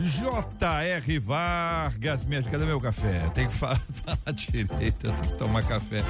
J.R. Vargas. Minha, cadê meu café? Tem que falar, falar direito, tenho que tomar café.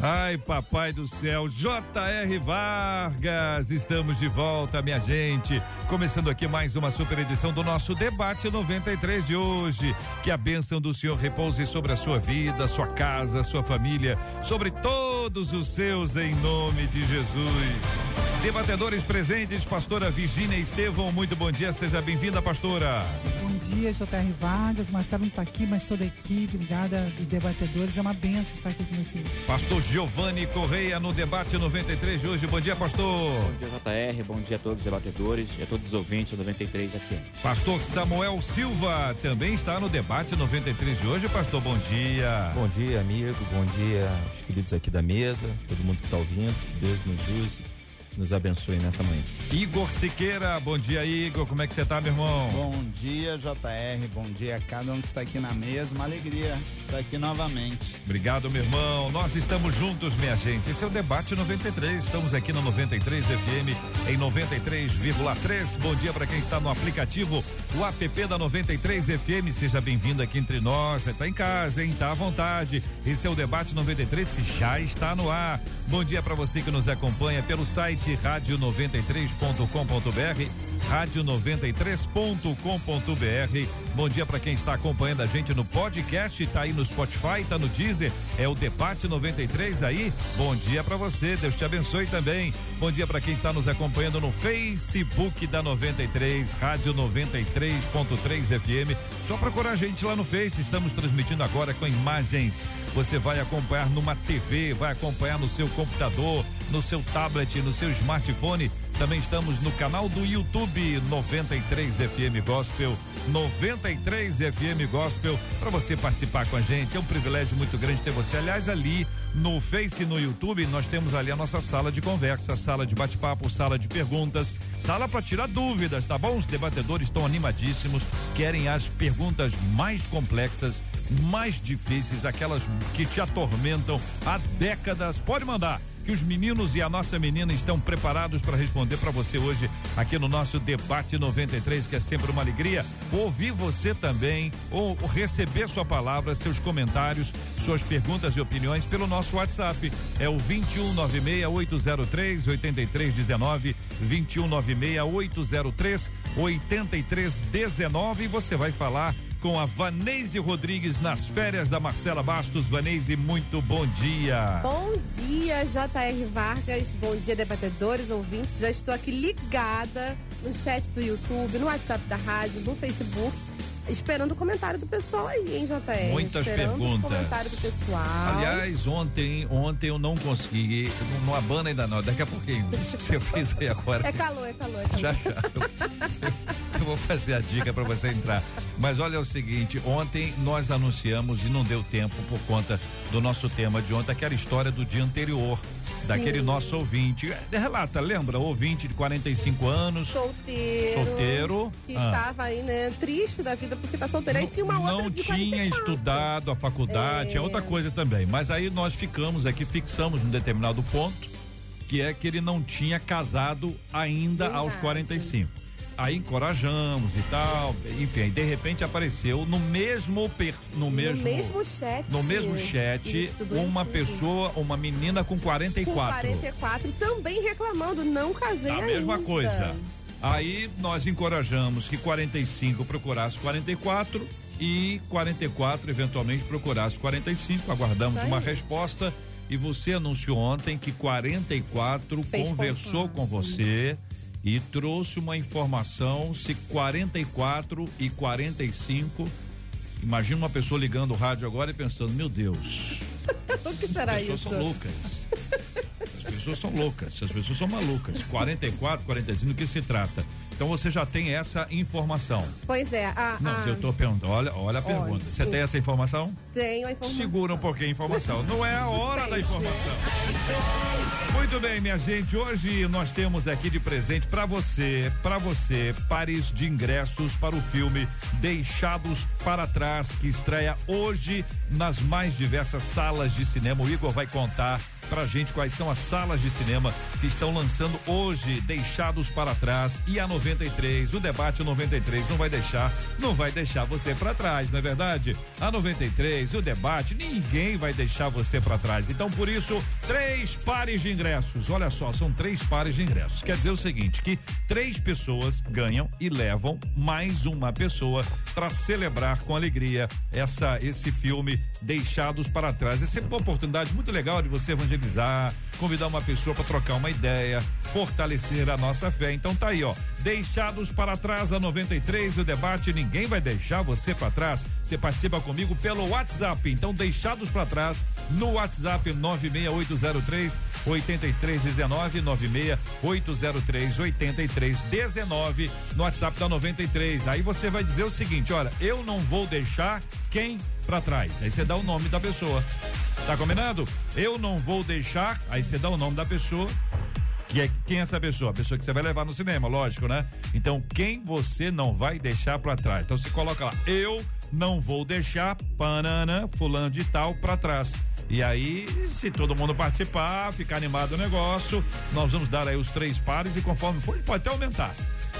Ai, papai do céu, J.R. Vargas, estamos de volta, minha gente. Começando aqui mais uma super edição do nosso debate 93 de hoje. Que a bênção do Senhor repouse sobre a sua vida, sua casa, sua família, sobre todos os seus, em nome de Jesus. Debatedores presentes, pastora Virgínia Estevão, muito bom dia, seja bem-vinda, pastora. Bom dia, J.R. Vargas, Marcelo não está aqui, mas toda a equipe, obrigada dos debatedores, é uma benção estar aqui com vocês. Pastor Giovanni Correia no debate 93 de hoje, bom dia, pastor. Bom dia, J.R., bom dia a todos os debatedores e a todos os ouvintes do 93 FM. Pastor Samuel Silva também está no debate 93 de hoje, pastor, bom dia. Bom dia, amigo, bom dia aos queridos aqui da mesa, todo mundo que está ouvindo, Deus nos use nos abençoe nessa manhã. Igor Siqueira, bom dia Igor, como é que você tá, meu irmão? Bom dia, JR, bom dia a cada um que está aqui na mesa, uma alegria estar aqui novamente. Obrigado, meu irmão, nós estamos juntos, minha gente, esse é o Debate 93, estamos aqui no 93 FM em 93,3, bom dia para quem está no aplicativo, o app da 93 FM, seja bem-vindo aqui entre nós, você tá em casa, hein, tá à vontade, esse é o Debate 93 que já está no ar, bom dia para você que nos acompanha pelo site site rádio93.com.br, rádio93.com.br. Bom dia para quem está acompanhando a gente no podcast, tá aí no Spotify, tá no Deezer, é o Debate 93 aí. Bom dia para você, Deus te abençoe também. Bom dia para quem está nos acompanhando no Facebook da 93, Rádio 93.3 FM. Só procurar a gente lá no Face, estamos transmitindo agora com imagens. Você vai acompanhar numa TV, vai acompanhar no seu computador, no seu tablet, no seu smartphone. Também estamos no canal do YouTube 93 FM Gospel, 93 FM Gospel, para você participar com a gente. É um privilégio muito grande ter você. Aliás, ali no Face e no YouTube, nós temos ali a nossa sala de conversa, sala de bate-papo, sala de perguntas, sala para tirar dúvidas, tá bom? Os debatedores estão animadíssimos, querem as perguntas mais complexas, mais difíceis, aquelas que te atormentam há décadas. Pode mandar que os meninos e a nossa menina estão preparados para responder para você hoje aqui no nosso debate 93, que é sempre uma alegria ouvir você também ou receber sua palavra, seus comentários, suas perguntas e opiniões pelo nosso WhatsApp. É o 2196 803 8319 2196 803 8319 e você vai falar com a Vanese Rodrigues nas férias da Marcela Bastos. Vanese, muito bom dia. Bom dia, J.R. Vargas. Bom dia, debatedores, ouvintes. Já estou aqui ligada no chat do YouTube, no WhatsApp da rádio, no Facebook. Esperando o comentário do pessoal aí, hein, JR? Muitas Esperando perguntas. O comentário do pessoal. Aliás, ontem, ontem eu não consegui, não abana ainda não, daqui a pouquinho. Isso que você fez aí agora. É calor, é calor, é calor. Já, já. Eu, eu vou fazer a dica para você entrar. Mas olha o seguinte, ontem nós anunciamos e não deu tempo por conta do nosso tema de ontem, aquela história do dia anterior daquele nosso ouvinte. Relata, lembra? Ouvinte de 45 anos. Solteiro. Solteiro. Que Ah. estava aí, né? Triste da vida porque tá solteiro. Aí tinha uma outra não tinha 44. estudado a faculdade, é. É. outra coisa também. Mas aí nós ficamos aqui, fixamos num determinado ponto, que é que ele não tinha casado ainda Verdade. aos 45. Aí encorajamos e tal, enfim, de repente apareceu no mesmo per, no mesmo No mesmo chat. no mesmo chat Isso, uma pessoa, uma menina com 44. Com 44 e também reclamando, não casei A ainda. mesma coisa. Aí nós encorajamos que 45 procurasse 44 e 44 eventualmente procurasse 45. Aguardamos uma resposta e você anunciou ontem que 44 Fez conversou com você e trouxe uma informação se 44 e 45 Imagina uma pessoa ligando o rádio agora e pensando, meu Deus, O que será as pessoas isso? são loucas. As pessoas são loucas, as pessoas são malucas. 44, 45, do que se trata? Então você já tem essa informação. Pois é. A, Não, a... eu tô perguntando, olha, olha a pergunta. Você eu- tem essa informação? Tenho a informação. Segura um pouquinho a informação. Não é a hora da informação. Muito bem, minha gente. Hoje nós temos aqui de presente para você, para você, pares de ingressos para o filme Deixados para Trás, que estreia hoje nas mais diversas salas de cinema. O Igor vai contar pra gente quais são as salas de cinema que estão lançando hoje Deixados para Trás e a 93, o debate 93 não vai deixar, não vai deixar você para trás, não é verdade? A 93, o debate, ninguém vai deixar você para trás. Então, por isso, três pares de ingressos. Olha só, são três pares de ingressos. Quer dizer o seguinte, que três pessoas ganham e levam mais uma pessoa para celebrar com alegria essa esse filme Deixados para Trás. Essa é uma oportunidade muito legal de você evangelizar, convidar uma pessoa para trocar uma ideia, fortalecer a nossa fé. Então tá aí, ó. Deixados para trás a 93 o debate, ninguém vai deixar você para trás. Você participa comigo pelo WhatsApp. Então deixados para trás no WhatsApp 96803 8319 96803 8319 no WhatsApp da 93. Aí você vai dizer o seguinte, olha, eu não vou deixar quem para trás. Aí você dá o nome da pessoa. Tá combinado? Eu não vou deixar, aí você dá o nome da pessoa. Que é, quem é essa pessoa? A pessoa que você vai levar no cinema, lógico, né? Então, quem você não vai deixar para trás? Então, você coloca lá, eu não vou deixar panana, fulano de tal para trás. E aí, se todo mundo participar, ficar animado o negócio, nós vamos dar aí os três pares e conforme for, pode até aumentar.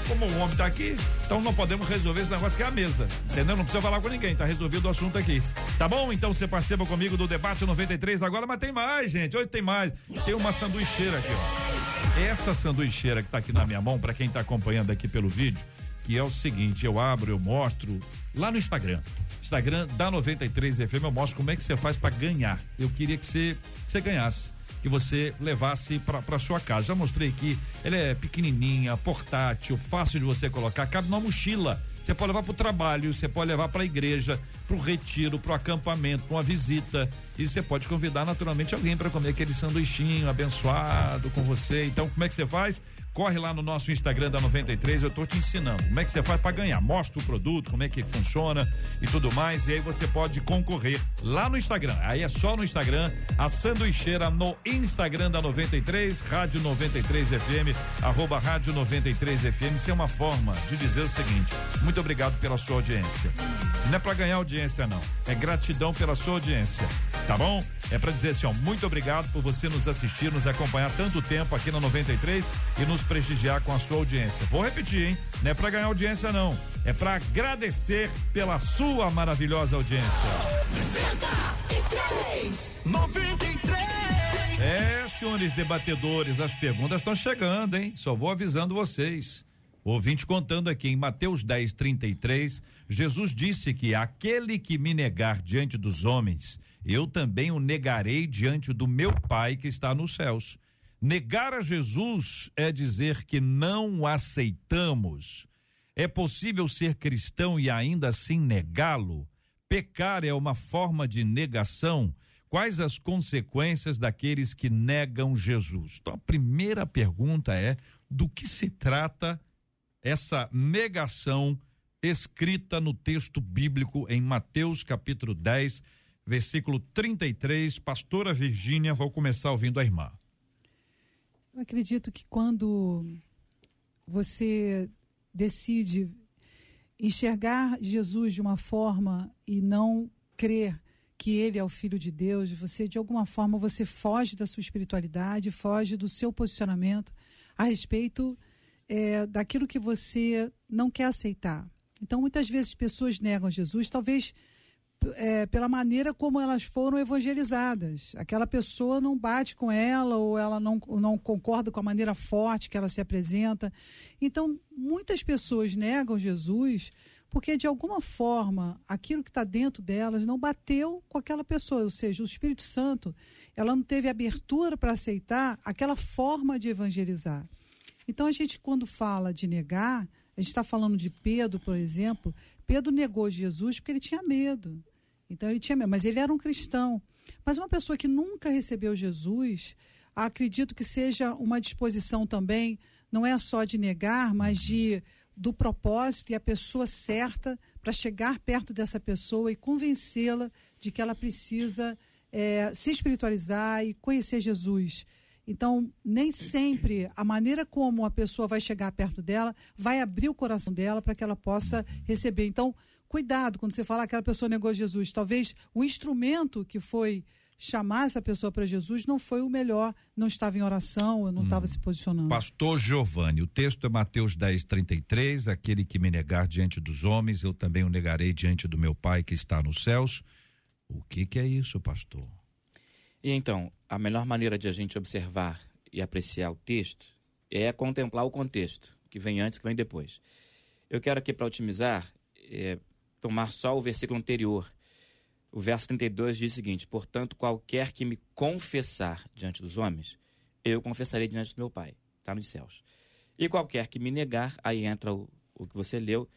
Como o homem tá aqui, então não podemos resolver esse negócio que é a mesa. Entendeu? Não precisa falar com ninguém, tá resolvido o assunto aqui. Tá bom? Então você participa comigo do debate 93 agora, mas tem mais, gente. Hoje tem mais. Tem uma sanduicheira aqui, ó. Essa sanduicheira que tá aqui na minha mão, para quem tá acompanhando aqui pelo vídeo, que é o seguinte, eu abro, eu mostro lá no Instagram. Instagram da 93 FM, eu mostro como é que você faz para ganhar. Eu queria que você, que você ganhasse que você levasse para sua casa. Já mostrei aqui, ela é pequenininha, portátil, fácil de você colocar, cabe numa mochila. Você pode levar para o trabalho, você pode levar para a igreja, para o retiro, para o acampamento, uma visita. E você pode convidar naturalmente alguém para comer aquele sanduichinho abençoado com você. Então, como é que você faz? Corre lá no nosso Instagram da 93, eu tô te ensinando como é que você faz para ganhar. Mostra o produto, como é que funciona e tudo mais. E aí você pode concorrer lá no Instagram. Aí é só no Instagram, a sanduicheira no Instagram da 93, Rádio 93 FM, arroba Rádio 93 FM. Isso é uma forma de dizer o seguinte: muito obrigado pela sua audiência. Não é para ganhar audiência, não. É gratidão pela sua audiência. Tá bom? É para dizer assim, ó, muito obrigado por você nos assistir, nos acompanhar tanto tempo aqui na 93 e nos prestigiar com a sua audiência. Vou repetir, hein? Não é para ganhar audiência, não. É para agradecer pela sua maravilhosa audiência. 93. É, senhores debatedores, as perguntas estão chegando, hein? Só vou avisando vocês. Ouvinte contando aqui em Mateus 10, 33, Jesus disse que aquele que me negar diante dos homens, eu também o negarei diante do meu Pai que está nos céus. Negar a Jesus é dizer que não o aceitamos. É possível ser cristão e ainda assim negá-lo? Pecar é uma forma de negação. Quais as consequências daqueles que negam Jesus? Então, a primeira pergunta é: do que se trata essa negação escrita no texto bíblico em Mateus capítulo 10, versículo 33? Pastora Virgínia, vou começar ouvindo a irmã. Eu acredito que quando você decide enxergar Jesus de uma forma e não crer que ele é o filho de Deus, você de alguma forma você foge da sua espiritualidade, foge do seu posicionamento a respeito é, daquilo que você não quer aceitar. Então, muitas vezes pessoas negam Jesus, talvez é, pela maneira como elas foram evangelizadas. Aquela pessoa não bate com ela ou ela não, não concorda com a maneira forte que ela se apresenta. Então, muitas pessoas negam Jesus porque, de alguma forma, aquilo que está dentro delas não bateu com aquela pessoa. Ou seja, o Espírito Santo, ela não teve abertura para aceitar aquela forma de evangelizar. Então, a gente, quando fala de negar, a gente está falando de Pedro, por exemplo. Pedro negou Jesus porque ele tinha medo. Então ele tinha medo, mas ele era um cristão. Mas uma pessoa que nunca recebeu Jesus, acredito que seja uma disposição também não é só de negar, mas de do propósito e a pessoa certa para chegar perto dessa pessoa e convencê-la de que ela precisa é, se espiritualizar e conhecer Jesus. Então, nem sempre a maneira como a pessoa vai chegar perto dela vai abrir o coração dela para que ela possa receber. Então, cuidado quando você fala que aquela pessoa negou Jesus. Talvez o instrumento que foi chamar essa pessoa para Jesus não foi o melhor, não estava em oração, não estava hum. se posicionando. Pastor Giovanni, o texto é Mateus 10, 33, aquele que me negar diante dos homens, eu também o negarei diante do meu Pai que está nos céus. O que que é isso, pastor? E então, a melhor maneira de a gente observar e apreciar o texto é contemplar o contexto, que vem antes, que vem depois. Eu quero aqui, para otimizar, é, tomar só o versículo anterior. O verso 32 diz o seguinte: Portanto, qualquer que me confessar diante dos homens, eu confessarei diante do meu Pai, está nos céus. E qualquer que me negar, aí entra o, o que você leu,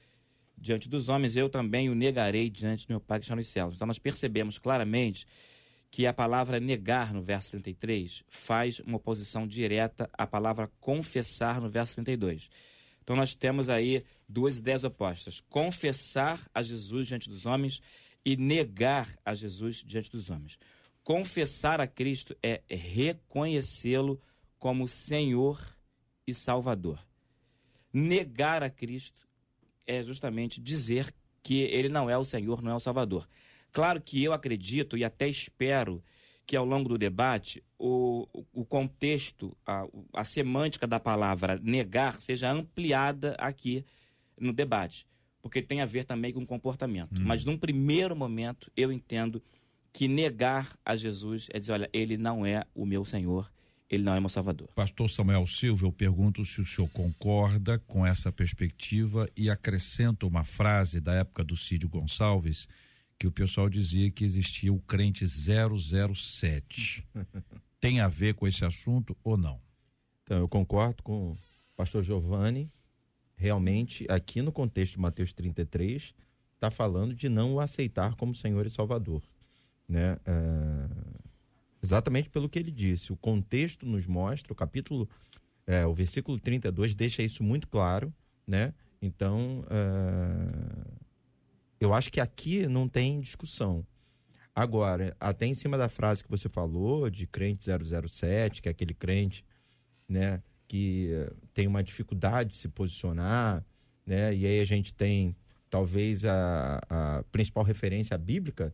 diante dos homens, eu também o negarei diante do meu Pai que está nos céus. Então, nós percebemos claramente que a palavra negar no verso 33 faz uma oposição direta à palavra confessar no verso 32. Então nós temos aí duas ideias opostas: confessar a Jesus diante dos homens e negar a Jesus diante dos homens. Confessar a Cristo é reconhecê-lo como Senhor e Salvador. Negar a Cristo é justamente dizer que ele não é o Senhor, não é o Salvador. Claro que eu acredito e até espero que ao longo do debate o, o contexto, a, a semântica da palavra negar seja ampliada aqui no debate, porque tem a ver também com comportamento. Hum. Mas num primeiro momento eu entendo que negar a Jesus é dizer, olha, ele não é o meu Senhor, ele não é meu Salvador. Pastor Samuel Silva, eu pergunto se o senhor concorda com essa perspectiva e acrescenta uma frase da época do Cídio Gonçalves que o pessoal dizia que existia o crente 007. Tem a ver com esse assunto ou não? Então, eu concordo com o pastor Giovanni. Realmente, aqui no contexto de Mateus 33, está falando de não o aceitar como Senhor e Salvador. Né? É... Exatamente pelo que ele disse. O contexto nos mostra, o capítulo, é, o versículo 32 deixa isso muito claro, né? Então, é eu acho que aqui não tem discussão. Agora, até em cima da frase que você falou, de crente 007, que é aquele crente, né, que tem uma dificuldade de se posicionar, né, e aí a gente tem talvez a, a principal referência bíblica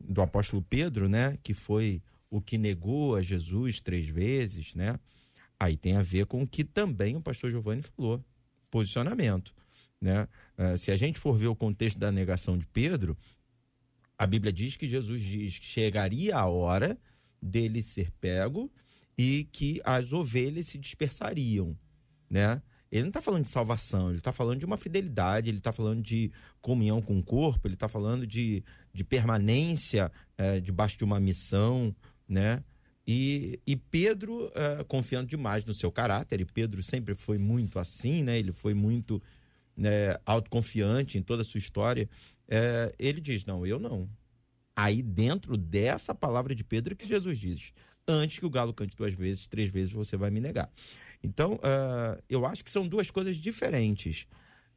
do apóstolo Pedro, né, que foi o que negou a Jesus três vezes, né, aí tem a ver com o que também o pastor Giovanni falou, posicionamento. Né? Uh, se a gente for ver o contexto da negação de Pedro, a Bíblia diz que Jesus diz que chegaria a hora dele ser pego e que as ovelhas se dispersariam, né? Ele não está falando de salvação, ele está falando de uma fidelidade, ele está falando de comunhão com o corpo, ele está falando de, de permanência é, debaixo de uma missão, né? E, e Pedro, é, confiando demais no seu caráter, e Pedro sempre foi muito assim, né? Ele foi muito né, autoconfiante em toda a sua história, é, ele diz: Não, eu não. Aí, dentro dessa palavra de Pedro, que Jesus diz: Antes que o galo cante duas vezes, três vezes você vai me negar. Então, uh, eu acho que são duas coisas diferentes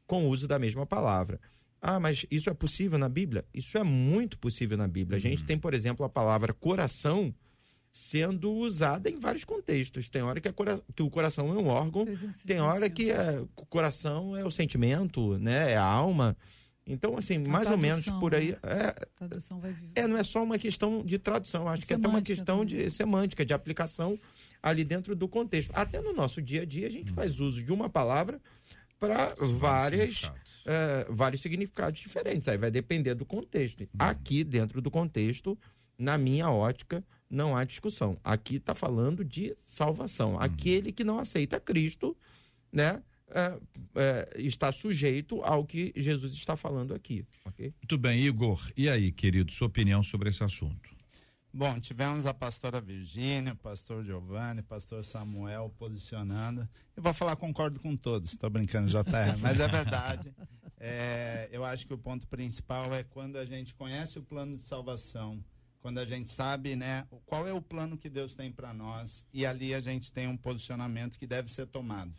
com o uso da mesma palavra. Ah, mas isso é possível na Bíblia? Isso é muito possível na Bíblia. A gente uhum. tem, por exemplo, a palavra coração sendo usada em vários contextos. Tem hora que, cora que o coração é um órgão, tem hora que é, o coração é o sentimento, né? É a alma. Então, assim, a mais ou menos por aí. Né? É, é, não é só uma questão de tradução, acho que é até uma questão também. de semântica, de aplicação ali dentro do contexto. Até no nosso dia a dia, a gente hum. faz uso de uma palavra para várias. É, vários significados diferentes. Aí vai depender do contexto. Hum. Aqui, dentro do contexto, na minha ótica, não há discussão. Aqui está falando de salvação. Uhum. Aquele que não aceita Cristo, né? É, é, está sujeito ao que Jesus está falando aqui. Okay? Muito bem, Igor. E aí, querido, sua opinião sobre esse assunto? Bom, tivemos a pastora Virgínia, o pastor Giovanni, pastor Samuel posicionando. Eu vou falar, concordo com todos, estou brincando, JR, mas é verdade. É, eu acho que o ponto principal é quando a gente conhece o plano de salvação quando a gente sabe, né, qual é o plano que Deus tem para nós e ali a gente tem um posicionamento que deve ser tomado,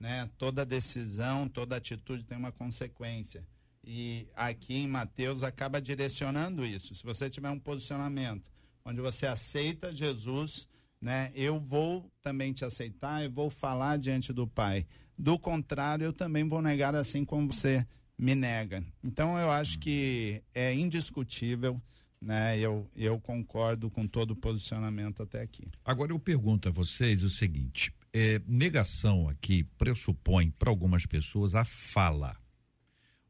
né? Toda decisão, toda atitude tem uma consequência. E aqui em Mateus acaba direcionando isso. Se você tiver um posicionamento onde você aceita Jesus, né? Eu vou também te aceitar, eu vou falar diante do Pai. Do contrário, eu também vou negar assim como você me nega. Então eu acho que é indiscutível, né? Eu, eu concordo com todo o posicionamento até aqui. Agora eu pergunto a vocês o seguinte: é, negação aqui pressupõe para algumas pessoas a fala,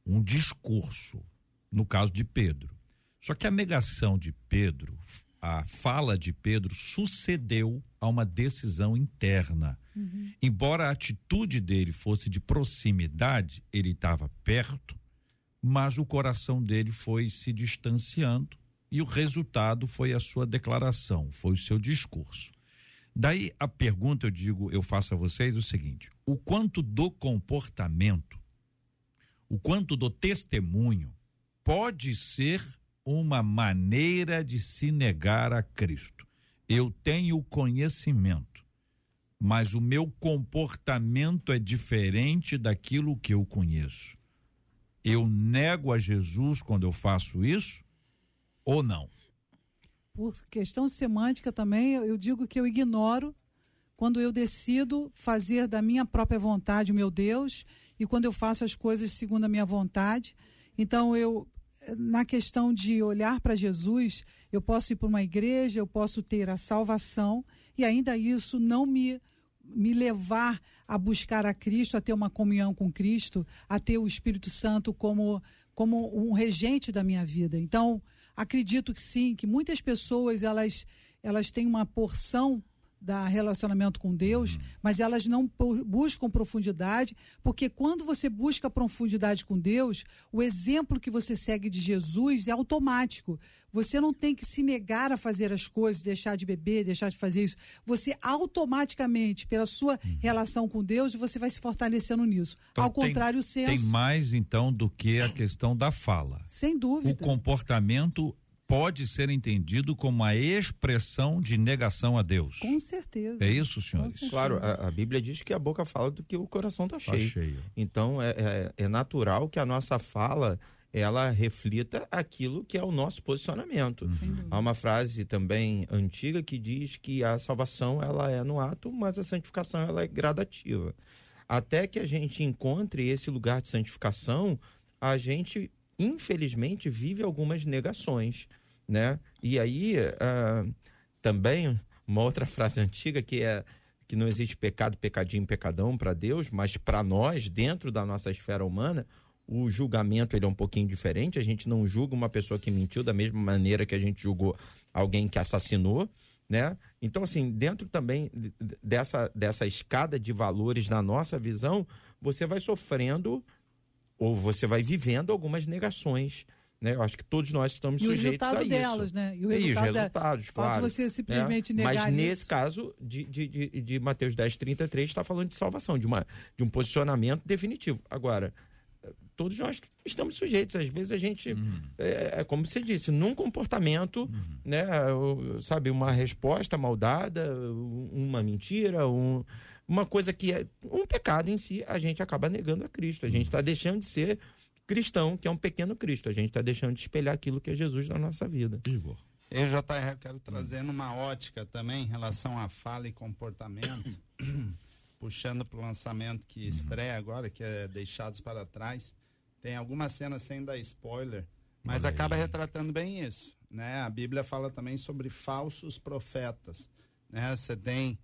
um discurso, no caso de Pedro. Só que a negação de Pedro, a fala de Pedro sucedeu a uma decisão interna. Uhum. Embora a atitude dele fosse de proximidade, ele estava perto, mas o coração dele foi se distanciando e o resultado foi a sua declaração, foi o seu discurso. Daí a pergunta eu digo, eu faço a vocês o seguinte: o quanto do comportamento, o quanto do testemunho pode ser uma maneira de se negar a Cristo. Eu tenho conhecimento, mas o meu comportamento é diferente daquilo que eu conheço. Eu nego a Jesus quando eu faço isso ou não? por questão semântica também, eu digo que eu ignoro quando eu decido fazer da minha própria vontade o meu Deus e quando eu faço as coisas segundo a minha vontade. Então, eu, na questão de olhar para Jesus, eu posso ir para uma igreja, eu posso ter a salvação e ainda isso não me, me levar a buscar a Cristo, a ter uma comunhão com Cristo, a ter o Espírito Santo como, como um regente da minha vida. Então, acredito que sim, que muitas pessoas elas, elas têm uma porção da relacionamento com Deus, uhum. mas elas não buscam profundidade, porque quando você busca profundidade com Deus, o exemplo que você segue de Jesus é automático. Você não tem que se negar a fazer as coisas, deixar de beber, deixar de fazer isso. Você automaticamente, pela sua uhum. relação com Deus, você vai se fortalecendo nisso. Então, Ao tem, contrário, o senso. Tem mais então do que a questão da fala. Sem dúvida. O comportamento pode ser entendido como a expressão de negação a Deus. Com certeza. É isso, senhores? Claro, a, a, Bíblia diz que a boca fala do que o coração está cheio. Tá cheio. Então, é, é, é, natural que a nossa fala ela reflita aquilo que é o nosso posicionamento. Uhum. Há uma frase também antiga que diz que a salvação ela é no ato, mas a santificação ela é gradativa. Até que a gente encontre esse lugar de santificação, a gente infelizmente vive algumas negações né? E aí uh, também uma outra frase antiga que é que não existe pecado, pecadinho, pecadão para Deus, mas para nós dentro da nossa esfera humana o julgamento ele é um pouquinho diferente. A gente não julga uma pessoa que mentiu da mesma maneira que a gente julgou alguém que assassinou, né? Então assim dentro também dessa dessa escada de valores na nossa visão você vai sofrendo ou você vai vivendo algumas negações né? Eu acho que todos nós estamos e sujeitos a isso. delas, né? E, o resultado e os resultados, da... claro. você simplesmente né? negar Mas nesse isso. caso de, de, de, de Mateus 10, 33, está falando de salvação, de, uma, de um posicionamento definitivo. Agora, todos nós estamos sujeitos. Às vezes a gente, uhum. é, é, como você disse, num comportamento, uhum. né? Sabe, uma resposta maldada, uma mentira, um, uma coisa que é um pecado em si, a gente acaba negando a Cristo. A gente está deixando de ser cristão, que é um pequeno Cristo. A gente está deixando de espelhar aquilo que é Jesus na nossa vida. Igor. Eu, JR, quero trazer numa ótica também em relação à fala e comportamento, puxando para o lançamento que estreia agora, que é Deixados para Trás. Tem algumas cenas sem dar spoiler, mas Olha acaba aí. retratando bem isso. Né? A Bíblia fala também sobre falsos profetas. Né? Você tem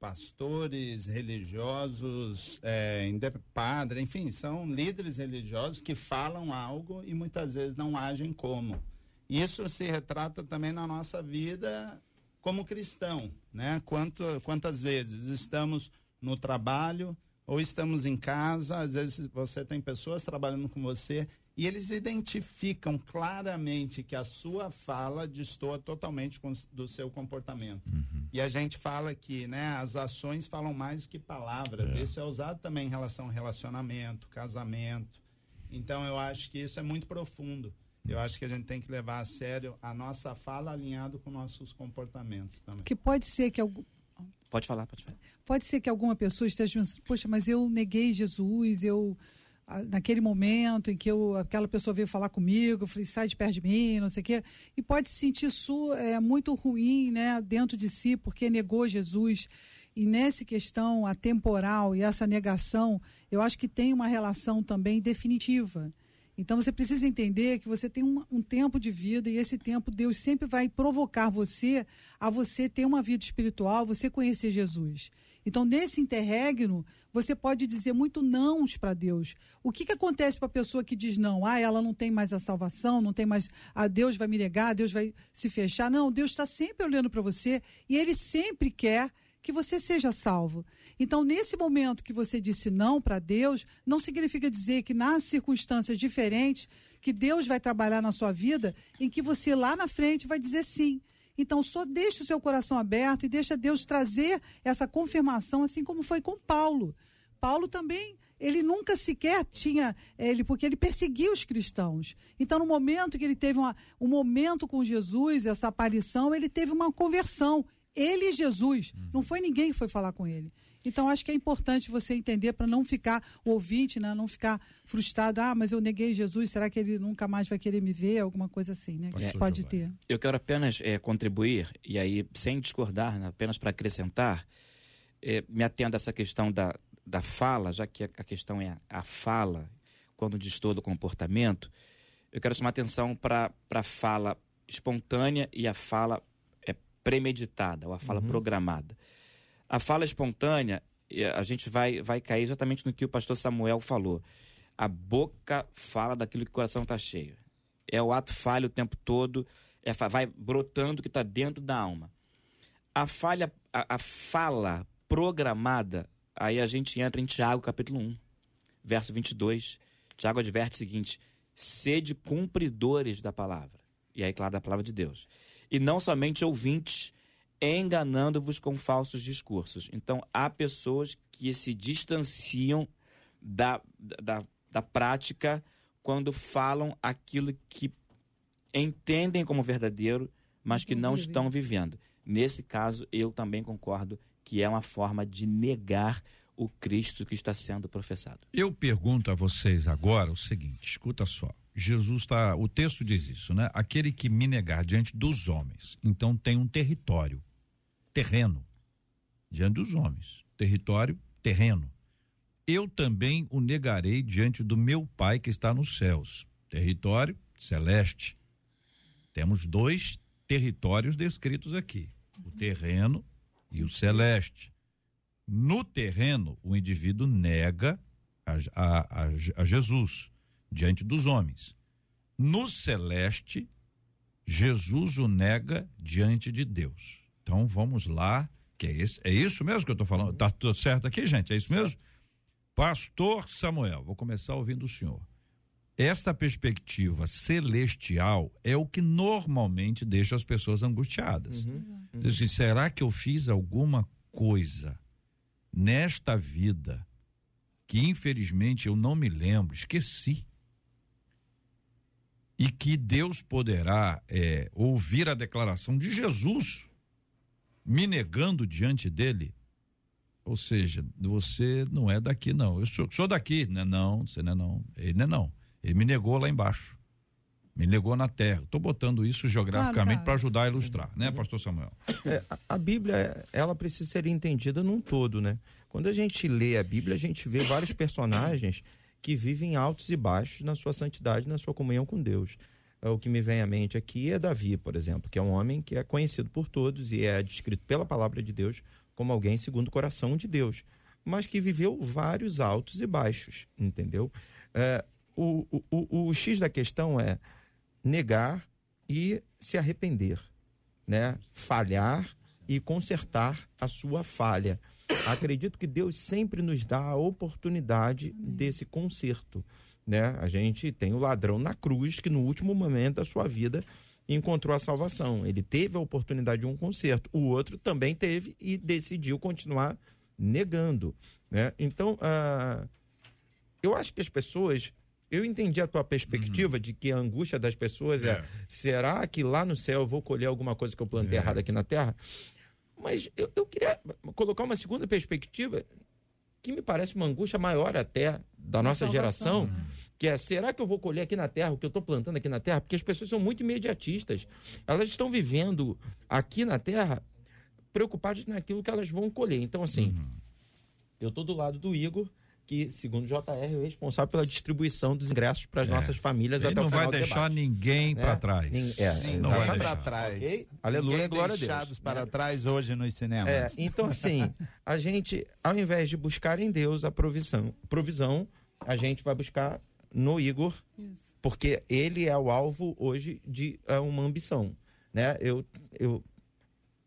pastores religiosos, é, padre, enfim, são líderes religiosos que falam algo e muitas vezes não agem como. Isso se retrata também na nossa vida como cristão, né? Quanto, quantas vezes estamos no trabalho ou estamos em casa, às vezes você tem pessoas trabalhando com você e eles identificam claramente que a sua fala destoa totalmente com, do seu comportamento. Uhum. E a gente fala que né, as ações falam mais do que palavras. É. Isso é usado também em relação ao relacionamento, casamento. Então eu acho que isso é muito profundo. Eu acho que a gente tem que levar a sério a nossa fala alinhado com nossos comportamentos também. Que pode ser que Pode falar, pode falar. Pode ser que alguma pessoa esteja pensando, poxa, mas eu neguei Jesus, eu naquele momento em que eu, aquela pessoa veio falar comigo, eu falei, sai de perto de mim, não sei o quê, e pode se sentir isso é, muito ruim, né, dentro de si, porque negou Jesus. E nessa questão atemporal e essa negação, eu acho que tem uma relação também definitiva. Então você precisa entender que você tem um, um, tempo de vida e esse tempo Deus sempre vai provocar você a você ter uma vida espiritual, você conhecer Jesus. Então nesse interregno você pode dizer muito não para Deus. O que, que acontece para a pessoa que diz não? Ah, ela não tem mais a salvação, não tem mais. Ah, Deus vai me negar, Deus vai se fechar. Não, Deus está sempre olhando para você e Ele sempre quer que você seja salvo. Então, nesse momento que você disse não para Deus, não significa dizer que nas circunstâncias diferentes que Deus vai trabalhar na sua vida, em que você lá na frente vai dizer sim. Então, só deixe o seu coração aberto e deixa Deus trazer essa confirmação, assim como foi com Paulo. Paulo também, ele nunca sequer tinha, ele porque ele perseguiu os cristãos. Então, no momento que ele teve uma, um momento com Jesus, essa aparição, ele teve uma conversão. Ele e Jesus. Uhum. Não foi ninguém que foi falar com ele. Então, acho que é importante você entender para não ficar o ouvinte, né, não ficar frustrado. Ah, mas eu neguei Jesus, será que ele nunca mais vai querer me ver? Alguma coisa assim, né? É, pode ter. Eu quero apenas é, contribuir, e aí, sem discordar, né, apenas para acrescentar, é, me atendo a essa questão da, da fala, já que a questão é a fala, quando diz todo o comportamento, eu quero chamar atenção para a fala espontânea e a fala é, premeditada, ou a fala uhum. programada. A fala espontânea, a gente vai, vai cair exatamente no que o pastor Samuel falou. A boca fala daquilo que o coração está cheio. É o ato falho o tempo todo, é, vai brotando o que está dentro da alma. A, falha, a, a fala programada, aí a gente entra em Tiago capítulo 1, verso 22. Tiago adverte o seguinte: sede cumpridores da palavra. E aí, claro, da palavra de Deus. E não somente ouvintes, enganando-vos com falsos discursos. Então, há pessoas que se distanciam da, da, da prática quando falam aquilo que entendem como verdadeiro, mas que não estão vivendo. Nesse caso, eu também concordo que é uma forma de negar o Cristo que está sendo professado. Eu pergunto a vocês agora o seguinte: escuta só. Jesus está, o texto diz isso, né? Aquele que me negar diante dos homens, então tem um território terreno diante dos homens, território terreno. Eu também o negarei diante do meu Pai que está nos céus, território celeste. Temos dois territórios descritos aqui: o terreno e o celeste. No terreno, o indivíduo nega a, a, a, a Jesus diante dos homens. No celeste, Jesus o nega diante de Deus. Então vamos lá, que é, esse, é isso mesmo que eu estou falando? Tá tudo certo aqui, gente? É isso mesmo? Pastor Samuel, vou começar ouvindo o senhor. Esta perspectiva celestial é o que normalmente deixa as pessoas angustiadas. Uhum, uhum. Assim, será que eu fiz alguma coisa nesta vida que infelizmente eu não me lembro, esqueci? E que Deus poderá é, ouvir a declaração de Jesus me negando diante dele, ou seja, você não é daqui não. Eu sou, sou daqui, né? Não, você não é não. Ele não é não. Ele me negou lá embaixo. Me negou na terra. Estou botando isso geograficamente para ajudar a ilustrar, né, pastor Samuel? É, a, a Bíblia, ela precisa ser entendida num todo, né? Quando a gente lê a Bíblia, a gente vê vários personagens que vivem altos e baixos na sua santidade, na sua comunhão com Deus o que me vem à mente aqui é Davi, por exemplo, que é um homem que é conhecido por todos e é descrito pela palavra de Deus como alguém segundo o coração de Deus, mas que viveu vários altos e baixos, entendeu? É, o, o, o, o X da questão é negar e se arrepender, né? Falhar e consertar a sua falha. Acredito que Deus sempre nos dá a oportunidade desse conserto né? A gente tem o ladrão na cruz que no último momento da sua vida encontrou a salvação. Ele teve a oportunidade de um conserto. O outro também teve e decidiu continuar negando, né? Então, uh, eu acho que as pessoas eu entendi a tua perspectiva uhum. de que a angústia das pessoas é. é. será que lá no céu eu vou colher alguma coisa que eu plantei é. errado aqui na terra? Mas eu, eu queria colocar uma segunda perspectiva que me parece uma angústia maior até da nossa geração, né? que é, será que eu vou colher aqui na terra o que eu estou plantando aqui na terra? Porque as pessoas são muito imediatistas. Elas estão vivendo aqui na terra preocupadas naquilo que elas vão colher. Então, assim, eu estou do lado do Igor, que, segundo o JR, é o responsável pela distribuição dos ingressos para as É. nossas famílias Ele até não o final vai do deixar debate. ninguém Né? para trás. Nin- é, Não vai Ninguém deixar. para trás. Ok? Aleluia, Ninguém glória a Deus. deixados para trás hoje nos cinemas. É, então, assim, a gente, ao invés de buscar em Deus a provisão, provisão, a gente vai buscar no Igor, Isso. porque ele é o alvo hoje de é, uma ambição, né? Eu, eu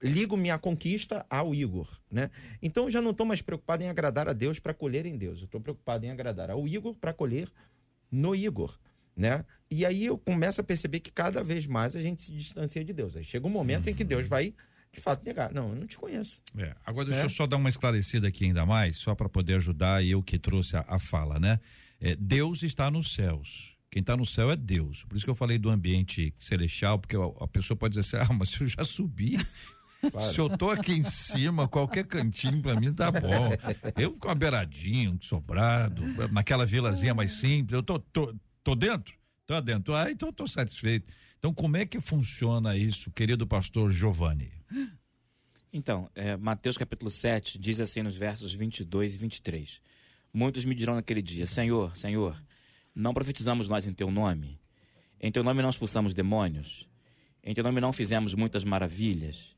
ligo minha conquista ao Igor, né? Então eu já não estou mais preocupado em agradar a Deus para colher em Deus. Eu estou preocupado em agradar ao Igor para colher no Igor, né? E aí eu começo a perceber que cada vez mais a gente se distancia de Deus. Aí chega um momento em que Deus vai de fato negar, não, eu não te conheço. É, agora deixa É. eu só dar uma esclarecida aqui ainda mais, só para poder ajudar eu que trouxe a, a fala, né? É, Deus está nos céus. Quem está no céu é Deus. Por isso que eu falei do ambiente celestial, porque a, a pessoa pode dizer assim: ah, mas eu já subi. Se eu tô aqui em cima, qualquer cantinho pra mim tá bom. Eu com a beiradinha, um sobrado, naquela vilazinha mais simples, eu tô, tô, tô dentro? Tô dentro. Ah, então eu tô satisfeito. Então, como é que funciona isso, querido pastor Giovanni? Então, é, Mateus capítulo 7 diz assim nos versos 22 e 23. Muitos me dirão naquele dia: Senhor, Senhor, não profetizamos nós em teu nome? Em teu nome não expulsamos demônios? Em teu nome não fizemos muitas maravilhas?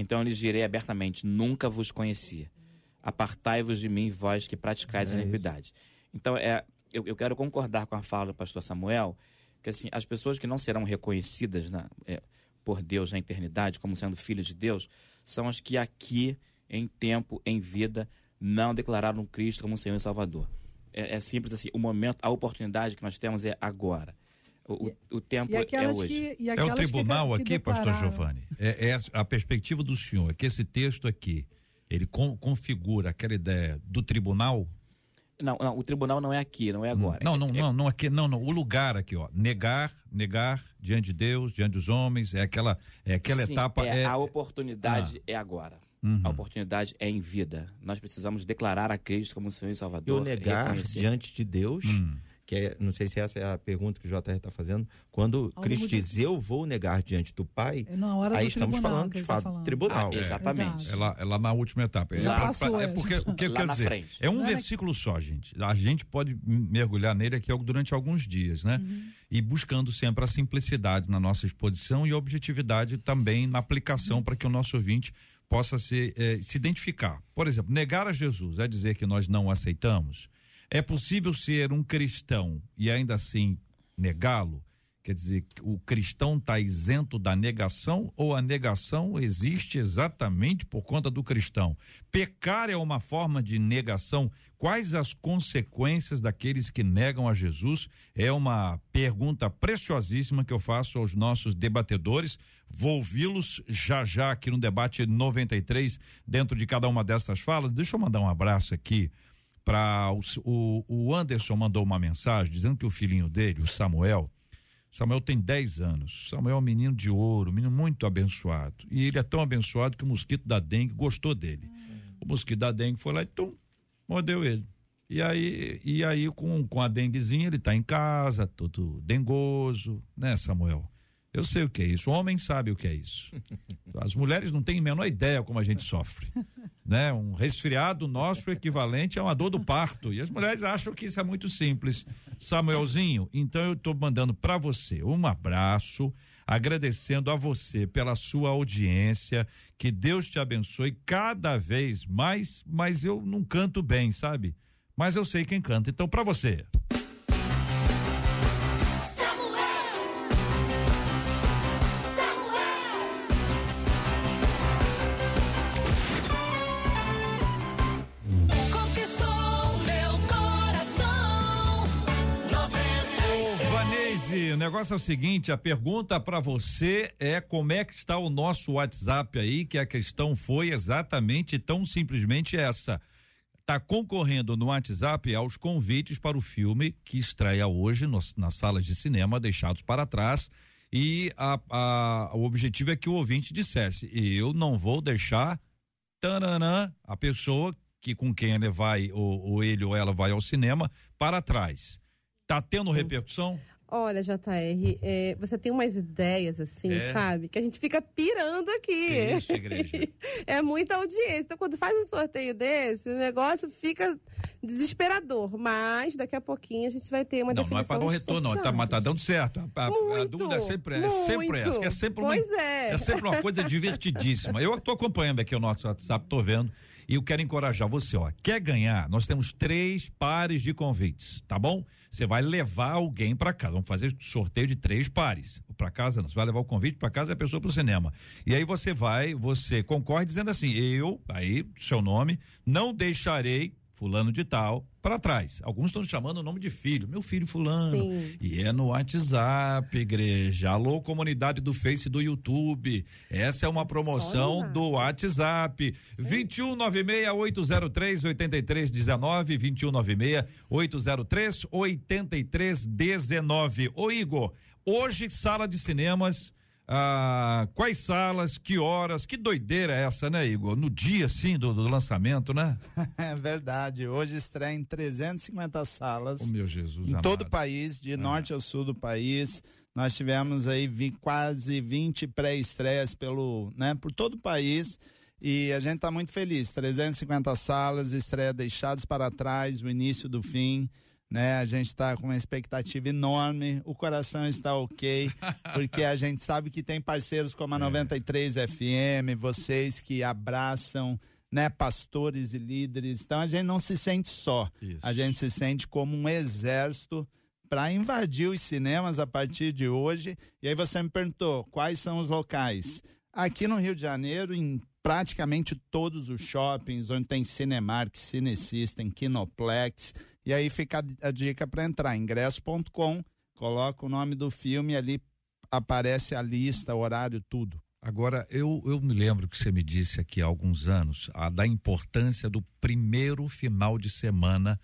Então eu lhes direi abertamente: Nunca vos conheci. Apartai-vos de mim, vós que praticais a É iniquidade. Então, é, eu, eu quero concordar com a fala do pastor Samuel, que assim, as pessoas que não serão reconhecidas na, é, por Deus na eternidade como sendo filhos de Deus, são as que aqui, em tempo, em vida, não declararam Cristo como Senhor e Salvador. É, é simples assim, o momento, a oportunidade que nós temos é agora. O, o, tempo E é hoje. que. E É o que- tribunal que aqui, pastor. Giovanni. É, é a perspectiva do senhor, é que esse texto aqui, ele con- configura aquela ideia do tribunal. Não, não, o tribunal não é aqui, não é agora. Não, não, É- não, não aqui, não, não, o lugar aqui, ó. Negar, negar diante de Deus, diante dos homens, é aquela, é aquela Sim, etapa. é, É, a oportunidade é agora. Uhum. A oportunidade é em vida. Nós precisamos declarar a Cristo como Senhor e Salvador. Eu negar reconhecer. diante de Deus, Hum. Que é, não sei se essa é a pergunta que o JR está fazendo, quando Ao Cristo de- diz eu vou negar diante do Pai, É na hora aí do estamos falando de tá fato falando. tribunal. Ah, exatamente. Exato. É lá, é lá na última etapa. É, pra- pra- é é. porque o que eu quero dizer frente. é um Lá na- versículo só, gente. A gente pode mergulhar nele aqui durante alguns dias, né? E buscando sempre a simplicidade na nossa exposição e a objetividade também na aplicação para que o nosso ouvinte possa se, eh, se identificar. Por exemplo, negar a Jesus é dizer que nós não o aceitamos. É possível ser um cristão e ainda assim negá-lo? Quer dizer, o cristão está isento da negação ou a negação existe exatamente por conta do cristão? Pecar é uma forma de negação. Quais as consequências daqueles que negam a Jesus? É uma pergunta preciosíssima que eu faço aos nossos debatedores. Vou ouvi-los já já aqui no debate 93, dentro de cada uma dessas falas. Deixa eu mandar um abraço aqui para o, o, o Anderson mandou uma mensagem dizendo que o filhinho dele, o Samuel, Samuel tem 10 anos. Samuel é um menino de ouro, um menino muito abençoado. E ele é tão abençoado que o mosquito da dengue gostou dele. O mosquito da dengue foi lá e tum, mordeu ele. E aí, e aí com, com a denguezinha, ele tá em casa, todo dengoso, né, Samuel? Eu sei o que é isso. O homem sabe o que é isso. As mulheres não têm a menor ideia como a gente sofre. Né? Um resfriado nosso equivalente a uma dor do parto. E as mulheres acham que isso é muito simples. Samuelzinho, então eu estou mandando para você um abraço, agradecendo a você pela sua audiência. Que Deus te abençoe cada vez mais, mas eu não canto bem, sabe? Mas eu sei quem canta. Então, para você. Negócio é o seguinte, a pergunta para você é como é que está o nosso WhatsApp aí, que a questão foi exatamente tão simplesmente essa. Tá concorrendo no WhatsApp aos convites para o filme que estreia hoje nos, nas salas de cinema deixados para trás e a- a- o objetivo é que o ouvinte dissesse eu não vou deixar tananã, a pessoa que com quem ele vai, ou, ou ele ou ela vai ao cinema, para trás. Tá tendo repercussão? Olha, JR, é, você tem umas ideias assim, É. sabe? Que a gente fica pirando aqui. Isso, igreja? é muita audiência. Então, quando faz um sorteio desse, o negócio fica desesperador. Mas daqui a pouquinho a gente vai ter uma Não, não é definição. para não retorno, não. Tá, mas tá dando certo. A, a- a Muito, dúvida é sempre, é sempre essa, que é sempre uma, Pois é. é sempre uma coisa divertidíssima. Eu estou acompanhando aqui o nosso WhatsApp, tô vendo. E eu quero encorajar você, ó. Quer ganhar? Nós temos três pares de convites, tá bom? Você vai levar alguém para casa. Vamos fazer sorteio de três pares. Para casa. Você vai levar o convite para casa e a pessoa para o cinema. E aí você vai, você concorre dizendo assim: eu, aí, seu nome, não deixarei fulano de tal para trás. Alguns estão chamando o nome de filho, meu filho fulano. Sim. E é no WhatsApp, igreja. Alô, comunidade do Face do YouTube. Essa é uma promoção Zap. do WhatsApp. 2196-803-8319. 2196-803-8319. Ô, Igor, hoje, sala de cinemas. Ah, quais salas, que horas, que doideira é essa, né, Igor? No dia, sim, do, do lançamento, né? É verdade. Hoje estreia em 350 salas. Ô, meu Jesus. em amado. todo o país, de norte ao sul do país. Nós tivemos aí vi- quase 20 pré-estreias pelo, né, por todo o país. E a gente está muito feliz. 350 salas, estreia deixados para trás, o início do fim. Né? A gente está com uma expectativa enorme, o coração está ok, porque a gente sabe que tem parceiros como a 93 FM, vocês que abraçam, né, pastores e líderes. Então a gente não se sente só. Isso. A gente se sente como um exército para invadir os cinemas a partir de hoje. E aí você me perguntou quais são os locais. Aqui no Rio de Janeiro, em praticamente todos os shoppings, onde tem Cinemark, Cinecista, Kinoplex. E aí fica a, dica para entrar, ingresso.com, coloca o nome do filme ali aparece a lista, horário, tudo. Agora, eu, eu me lembro que você me disse aqui há alguns anos a, da importância do primeiro final de semana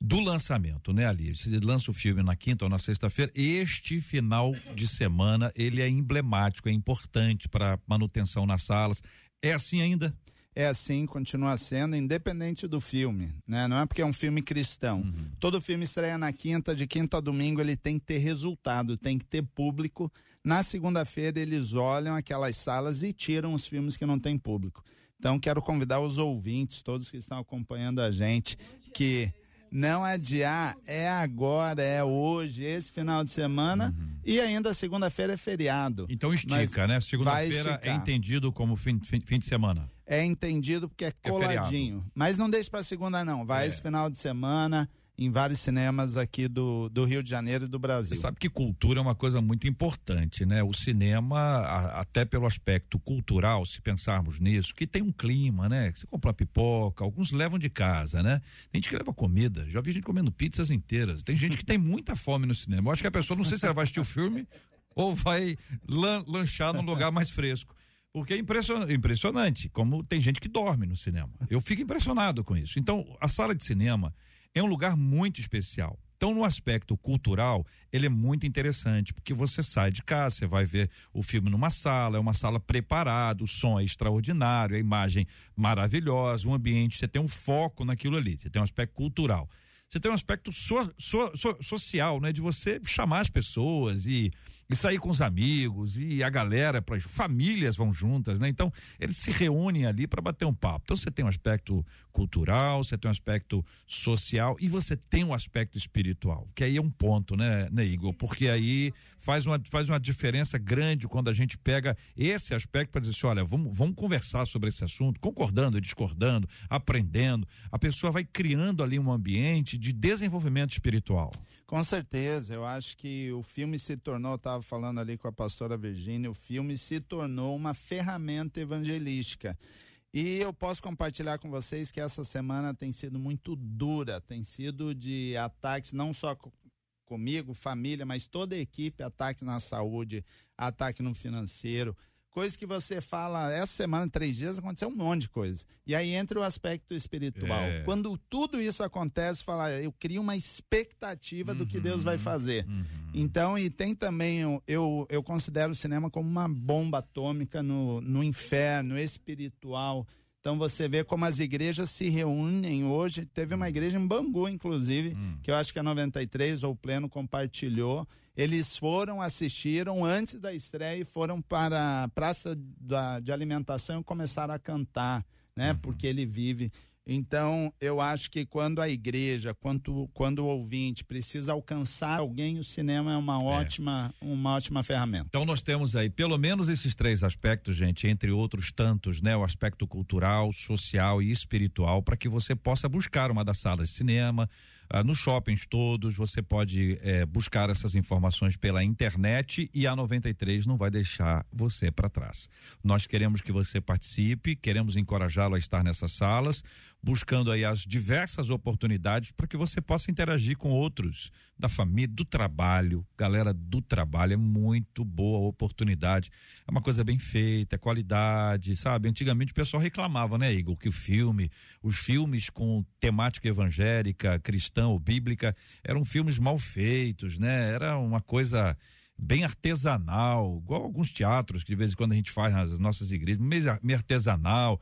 do lançamento, né, Ali? Você lança o filme na quinta ou na sexta-feira. Este final de semana, ele é emblemático, é importante para manutenção nas salas. É assim ainda? É assim, continua sendo, independente do filme, né? Não é porque é um filme cristão. Todo filme estreia na quinta, de quinta a domingo ele tem que ter resultado, tem que ter público. Na segunda-feira eles olham aquelas salas e tiram os filmes que não tem público. Então quero convidar os ouvintes, todos que estão acompanhando a gente, que não adiar, é agora, é hoje, esse final de semana e ainda segunda-feira é feriado. Então estica, Mas né? Segunda-feira é entendido como fim, fim, fim de semana. é entendido porque é coladinho. Mas não deixe para segunda, não. Vai É. esse final de semana em vários cinemas aqui do, do Rio de Janeiro e do Brasil. Você sabe que cultura é uma coisa muito importante, né? O cinema, a- até pelo aspecto cultural, se pensarmos nisso, que tem um clima, né? Que Você compra pipoca, alguns levam de casa, né? Tem gente que leva comida, já vi gente comendo pizzas inteiras. Tem gente que tem muita fome no cinema. Eu acho que a pessoa, não sei se ela vai assistir o filme ou vai lan- lanchar num lugar mais fresco. Porque é impression- impressionante, como tem gente que dorme no cinema. Eu fico impressionado com isso. Então, a sala de cinema é um lugar muito especial. Então, no aspecto cultural, ele é muito interessante, porque você sai de casa, você vai ver o filme numa sala, é uma sala preparada, o som é extraordinário, a imagem maravilhosa, o ambiente, você tem um foco naquilo ali, você tem um aspecto cultural. Você tem um aspecto so- so- so- social, né? De você chamar as pessoas e, e sair com os amigos e a galera, pra, famílias vão juntas, né? Então, eles se reúnem ali para bater um papo. Então, você tem um aspecto cultural, você tem um aspecto social e você tem um aspecto espiritual, que aí é um ponto, né, né Igor? Porque aí faz uma, faz uma diferença grande quando a gente pega esse aspecto para dizer assim, olha, vamos, vamos conversar sobre esse assunto, concordando discordando, aprendendo. A pessoa vai criando ali um ambiente de desenvolvimento espiritual. Com certeza, eu acho que o filme se tornou, estava falando ali com a pastora Virgínia, o filme se tornou uma ferramenta evangelística. E eu posso compartilhar com vocês que essa semana tem sido muito dura, tem sido de ataques não só co- comigo, família, mas toda a equipe, ataque na saúde, ataque no financeiro, coisas que você fala, essa semana, três dias, aconteceu um monte de coisa. E aí entra o aspecto espiritual. É. Quando tudo isso acontece, fala, eu crio uma expectativa do que Deus vai fazer. Então, e tem também, eu, eu, considero o cinema como uma bomba atômica no, no inferno espiritual. Então você vê como as igrejas se reúnem hoje. Teve uma igreja em Bangu, inclusive, que eu acho que a 93 ou o Pleno compartilhou. Eles foram, assistiram antes da estreia e foram para a praça da- de alimentação e começaram a cantar, né? Porque ele vive. Então, eu acho que quando a igreja, quando, quando o ouvinte precisa alcançar alguém, o cinema é uma ótima, uma ótima ferramenta. Então nós temos aí pelo menos esses três aspectos, gente, entre outros tantos, né? O aspecto cultural, social e espiritual, para que você possa buscar uma das salas de cinema. Ah, nos shoppings todos, você pode eh, buscar essas informações pela internet e a 93 não vai deixar você para trás. Nós queremos que você participe, queremos encorajá-lo a estar nessas salas, buscando aí as diversas oportunidades para que você possa interagir com outros da família, do trabalho. Galera do trabalho é muito boa a oportunidade. É uma coisa bem feita, é qualidade, sabe? Antigamente o pessoal reclamava, né, Igor, que o filme, os filmes com temática evangélica, cristã ou bíblica, eram filmes mal feitos, né? Era uma coisa bem artesanal, igual alguns teatros que de vez em quando a gente faz nas nossas igrejas, meio meio artesanal.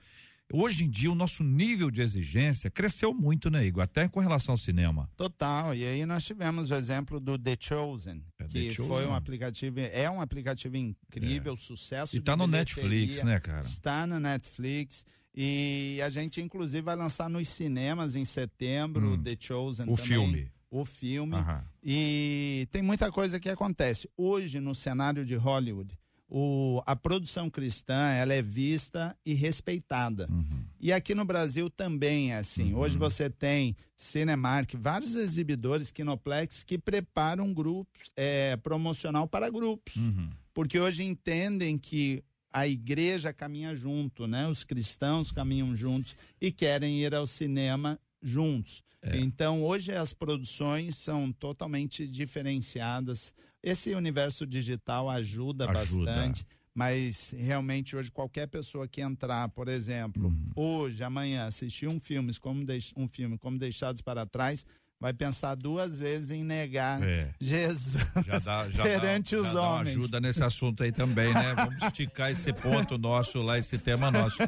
Hoje em dia o nosso nível de exigência cresceu muito, né, Igor? Até com relação ao cinema. Total. E aí nós tivemos o exemplo do The Chosen, É, que The foi Chosen. um aplicativo, é um aplicativo incrível, sucesso. E tá no. Netflix, né, cara? Está no Netflix. E a gente, inclusive, vai lançar nos cinemas em setembro, Hum. The Chosen O também. filme. O filme. E tem muita coisa que acontece. Hoje, no cenário de Hollywood, o, a produção cristã ela é vista e respeitada. Uhum. E aqui no Brasil também é assim. Hoje você tem Cinemark, vários exibidores, Kinoplex, que preparam grupos, é, promocional para grupos. Uhum. Porque hoje entendem que a igreja caminha junto, né? Os cristãos caminham juntos e querem ir ao cinema juntos. É. Então, hoje as produções são totalmente diferenciadas. Esse universo digital ajuda, Ajuda. bastante, mas realmente hoje qualquer pessoa que entrar, por exemplo, Uhum. hoje, amanhã, assistir um filme como um filme como Deixados para Trás, vai pensar duas vezes em negar É. Jesus Já dá, já perante dá, os já dá homens. ajuda nesse assunto aí também, né? Vamos esticar esse ponto nosso lá, esse tema nosso.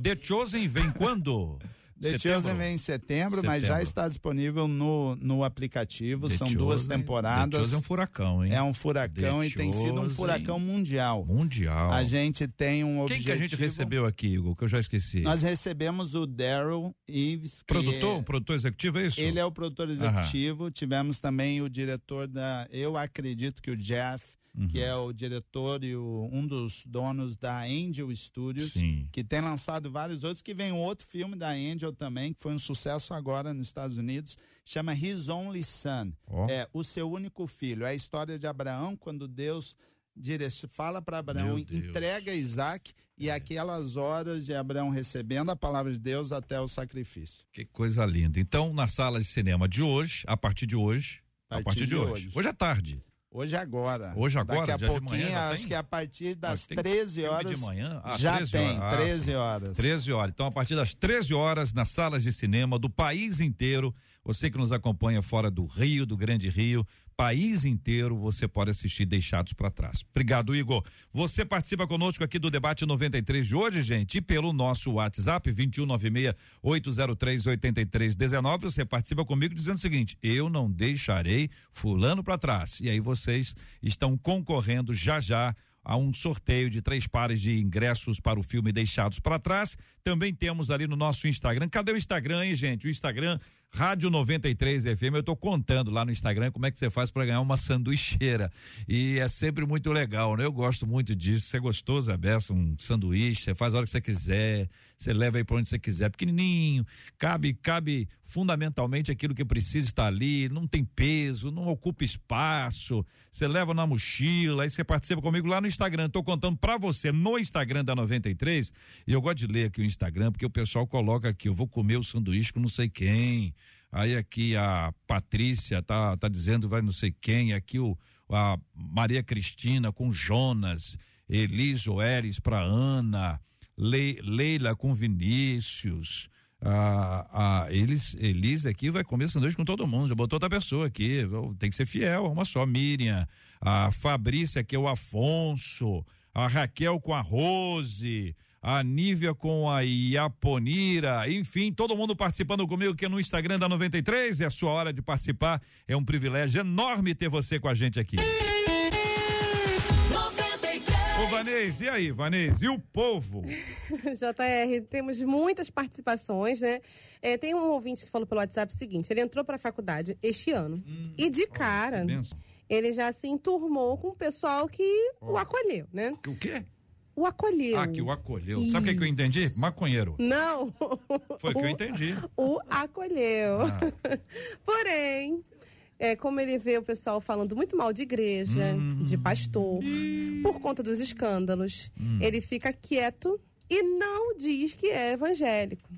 The Chosen vem quando? The? Chosen vem em setembro, mas já está disponível no, no aplicativo. The São duas Chosen- The temporadas. Chosen é um furacão, hein? É um furacão The e tem sido um furacão mundial. Mundial. A gente tem um Quem objetivo. que a gente recebeu aqui, Igor? Que eu já esqueci. Nós recebemos o Daryl Ives. que Produtor? é- Produtor executivo, é isso? Ele é o produtor executivo. Tivemos também o diretor da. Eu acredito que o Jeff, Uhum. que é o diretor e o- um dos donos da Angel Studios. Sim. que tem lançado vários outros, que vem um outro filme da Angel também, que foi um sucesso agora nos Estados Unidos, chama His Only Son. Ó. É o seu único filho. É a história de Abraão, quando Deus fala para Abraão. É. entrega Isaac, e aquelas horas de Abraão recebendo a palavra de Deus até o sacrifício. Que coisa linda. Então, na sala de cinema de hoje, a partir de hoje. A partir, de, hoje. Hoje à tarde. Hoje é agora. Hoje agora, Daqui a pouquinho, manhã acho tem? que a partir das Ah, tem 13 filme horas. de manhã? Ah, já 13 tem, horas. Ah, 13 sim. horas. 13 horas. Então, a partir das 13 horas, nas salas de cinema do país inteiro, você que nos acompanha fora do Rio, do Grande Rio, país inteiro, você pode assistir Deixados para Trás. Obrigado, Igor. Você participa conosco aqui do debate 93 de hoje, gente, e pelo nosso WhatsApp 2196-803-8319. Você participa comigo dizendo o seguinte: eu não deixarei fulano para trás. E aí vocês estão concorrendo já já a um sorteio de três pares de ingressos para o filme Deixados para Trás. Também temos ali no nosso Instagram. Cadê o Instagram, hein, gente? O Instagram Rádio 93 FM. Eu tô contando lá no Instagram como é que você faz para ganhar uma sanduicheira. E é sempre muito legal, né? Eu gosto muito disso. Você gostou, Zé Bessa? Um sanduíche, você faz a hora que você quiser, você leva aí para onde você quiser. Pequenininho, cabe, cabe fundamentalmente aquilo que precisa estar ali, não tem peso, não ocupa espaço. Você leva na mochila, aí você participa comigo lá no Instagram. Tô contando para você no Instagram da 93. E eu gosto de ler aqui o Instagram, porque o pessoal coloca aqui, eu vou comer o sanduíche com não sei quem. Aí aqui a Patrícia tá, tá dizendo vai não sei quem, aqui o a Maria Cristina com Jonas, Elis Oeres para Ana, Le, Leila com Vinícius. Ah, ah, eles, Elis aqui vai comer sanduíche com todo mundo, já botou outra pessoa aqui, tem que ser fiel, uma só, Miriam, a Fabrícia aqui é o Afonso, a Raquel com a Rose, a Nívia com a Iaponira, enfim, todo mundo participando comigo aqui no Instagram da 93. É a sua hora de participar. É um privilégio enorme ter você com a gente aqui. 93. Ô, Vanês, e aí, Vanês? E o povo? JR, temos muitas participações, né? É, tem um ouvinte que falou pelo WhatsApp o seguinte: ele entrou para a faculdade este ano e de cara ele já se enturmou com o pessoal que o acolheu, né? O quê? O acolheu. Ah, que o acolheu. Sabe o que, eu entendi? Maconheiro. Não. Foi o que eu entendi. O acolheu. Ah. Porém, é, como ele vê o pessoal falando muito mal de igreja, Hum. de pastor, por conta dos escândalos, Hum. ele fica quieto e não diz que é evangélico.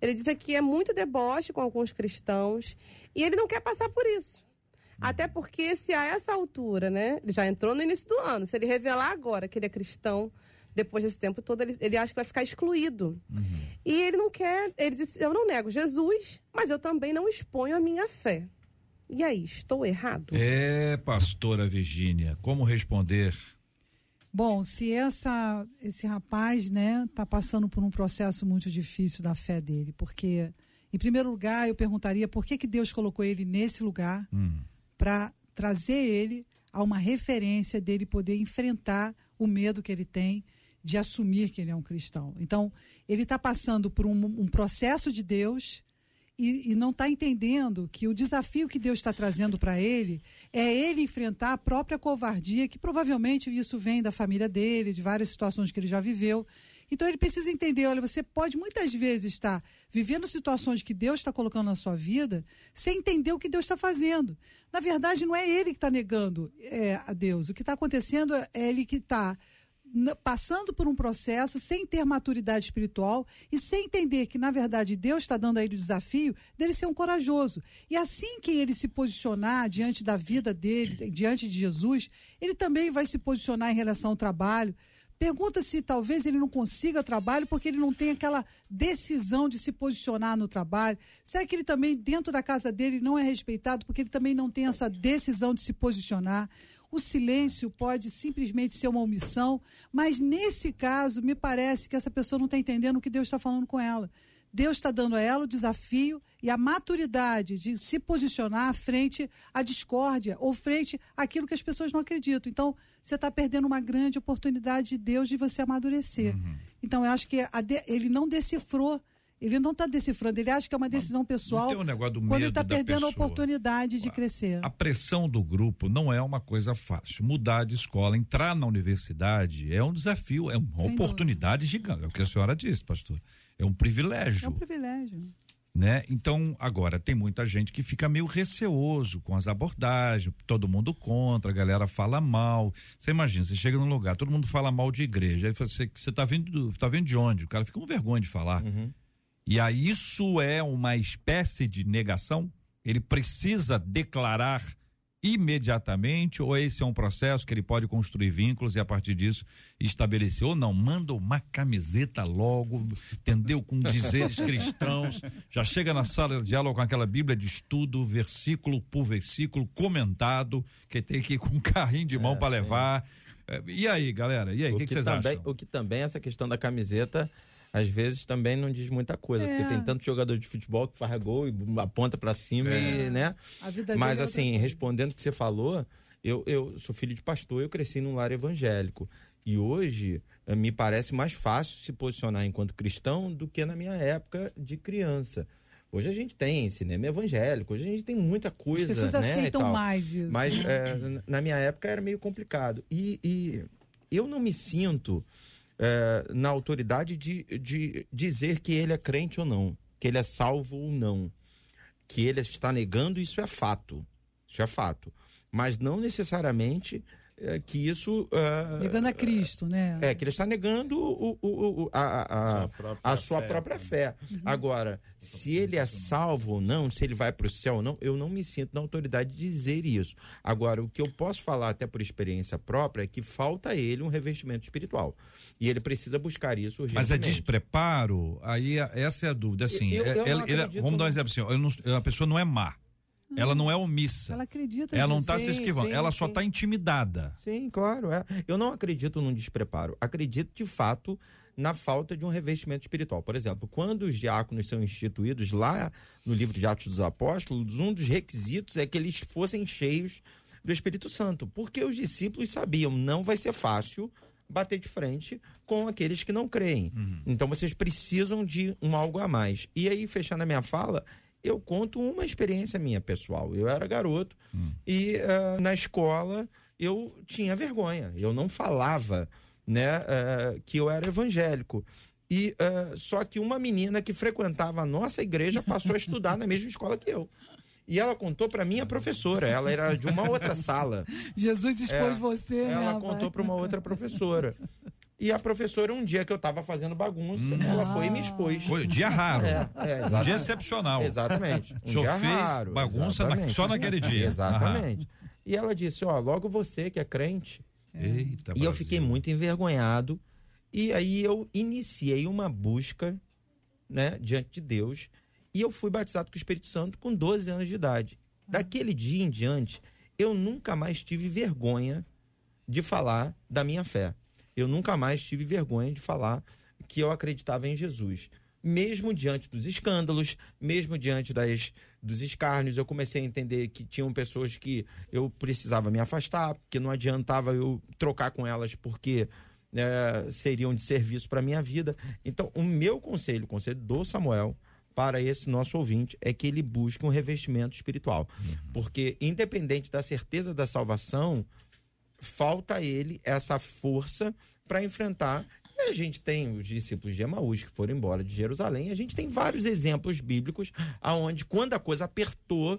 Ele diz que é muito deboche com alguns cristãos e ele não quer passar por isso. Até porque se a essa altura, né, ele já entrou no início do ano, se ele revelar agora que ele é cristão, depois desse tempo todo, ele, ele acha que vai ficar excluído. E ele não quer, ele disse, eu não nego Jesus, mas eu também não exponho a minha fé. E aí, estou errado? É, pastora Virgínia, como responder? Bom, se essa, esse rapaz, né, tá passando por um processo muito difícil da fé dele, porque, em primeiro lugar, eu perguntaria por que, que Deus colocou ele nesse lugar Hum. para trazer ele a uma referência dele poder enfrentar o medo que ele tem de assumir que ele é um cristão. Então, ele está passando por um, um processo de Deus e, e não está entendendo que o desafio que Deus está trazendo para ele é ele enfrentar a própria covardia, que provavelmente isso vem da família dele, de várias situações que ele já viveu. Então ele precisa entender, olha, você pode muitas vezes estar vivendo situações que Deus está colocando na sua vida sem entender o que Deus está fazendo. Na verdade, não é ele que está negando é, a Deus. O que está acontecendo é ele que está passando por um processo sem ter maturidade espiritual e sem entender que, na verdade, Deus está dando a ele o desafio dele ser um corajoso. E assim que ele se posicionar diante da vida dele, diante de Jesus, ele também vai se posicionar em relação ao trabalho. Pergunta se talvez ele não consiga trabalho porque ele não tem aquela decisão de se posicionar no trabalho. Será que ele também, dentro da casa dele, não é respeitado porque ele também não tem essa decisão de se posicionar? O silêncio pode simplesmente ser uma omissão, mas nesse caso, me parece que essa pessoa não está entendendo o que Deus está falando com ela. Deus está dando a ela o desafio e a maturidade de se posicionar frente à discórdia ou frente àquilo que as pessoas não acreditam. Então, você está perdendo uma grande oportunidade de Deus de você amadurecer. Então, eu acho que de- ele não decifrou, ele não está decifrando, ele acha que é uma decisão pessoal tem um negócio do quando ele está perdendo a oportunidade de crescer. A pressão do grupo não é uma coisa fácil. Mudar de escola, entrar na universidade é um desafio, é uma Sem oportunidade gigante. É o que a senhora disse, pastor. É um É privilégio. um privilégio. né? Então, agora, tem muita gente que fica meio receoso com as abordagens, todo mundo contra, a galera fala mal. Você imagina, você chega num lugar, todo mundo fala mal de igreja, aí você, você tá vindo, do- tá vindo de onde? O cara fica com vergonha de falar. E aí isso é uma espécie de negação? Ele precisa declarar imediatamente ou esse é um processo que ele pode construir vínculos e a partir disso estabelecer ou não, manda uma camiseta logo, entendeu? Com dizeres cristãos, já chega na sala de aula com aquela bíblia de estudo, versículo por versículo, comentado, que tem que ir com um carrinho de mão para levar. É, E aí, galera? E aí, o que, que vocês também, acham? O que também, essa questão da camiseta, às vezes também não diz muita coisa, É. porque tem tanto jogador de futebol que faz gol e aponta pra cima É. e, né? A vida Mas é assim, respondendo o que você falou, eu, eu sou filho de pastor, eu cresci num lar evangélico. E hoje eh, me parece mais fácil se posicionar enquanto cristão do que na minha época de criança. Hoje a gente tem cinema evangélico, hoje a gente tem muita coisa. As pessoas né, e aceitam tal. mais isso. Mas é, na minha época era meio complicado. E, e eu não me sinto é, na autoridade de, de dizer que ele é crente ou não, que ele é salvo ou não. Que ele está negando, isso é fato. Isso é fato. Mas não necessariamente é, que isso. é, Negando a Cristo, né? é, que ele está negando o, o- o- a, a- Sua própria a sua fé. própria fé. Agora, se ele é salvo ou não, se ele vai para o céu ou não, eu não me sinto na autoridade de dizer isso. Agora, o que eu posso falar, até por experiência própria, é que falta a ele um revestimento espiritual. E ele precisa buscar isso Mas é urgentemente. despreparo? Aí essa é a dúvida. Assim, Eu- é- eu não ela- ela- acredito vamos dar um exemplo assim: eu não- a pessoa não é má. Ela não é omissa. Ela acredita Ela não está se esquivando. sim, ela só está intimidada. Sim, claro. É. Eu não acredito num despreparo. Acredito, de fato, na falta de um revestimento espiritual. Por exemplo, quando os diáconos são instituídos lá no livro de Atos dos Apóstolos, um dos requisitos é que eles fossem cheios do Espírito Santo. Porque os discípulos sabiam, não vai ser fácil bater de frente com aqueles que não creem. Então vocês precisam de um algo a mais. E aí, fechando a minha fala, eu conto uma experiência minha pessoal. Eu era garoto e ah, na escola eu tinha vergonha. Eu não falava, né, ah, que eu era evangélico. E ah, só que uma menina que frequentava a nossa igreja passou a estudar na mesma escola que eu. E ela contou para minha professora, ela era de uma outra sala. Jesus expôs É, você, né? Ela rapaz? contou para uma outra professora. E a professora, um dia que eu tava fazendo bagunça, ela foi e me expôs. Foi um dia raro. É, é, um dia excepcional. Exatamente. Um O senhor fez raro, bagunça na- só naquele dia. Exatamente. E ela disse: Ó, logo você que é crente. Eita, E eu Brasil. fiquei muito envergonhado. E aí eu iniciei uma busca, né, diante de Deus. E eu fui batizado com o Espírito Santo com 12 anos de idade. Daquele dia em diante, eu nunca mais tive vergonha de falar da minha fé. Eu nunca mais tive vergonha de falar que eu acreditava em Jesus. Mesmo diante dos escândalos, mesmo diante das, dos escárnios, eu comecei a entender que tinham pessoas que eu precisava me afastar, que não adiantava eu trocar com elas porque eh, seriam de serviço para minha vida. Então, o meu conselho, o conselho do Samuel para esse nosso ouvinte é que ele busque um revestimento espiritual. Porque, independente da certeza da salvação, falta a ele essa força para enfrentar. E a gente tem os discípulos de Emaús que foram embora de Jerusalém. A gente tem vários exemplos bíblicos aonde, quando a coisa apertou,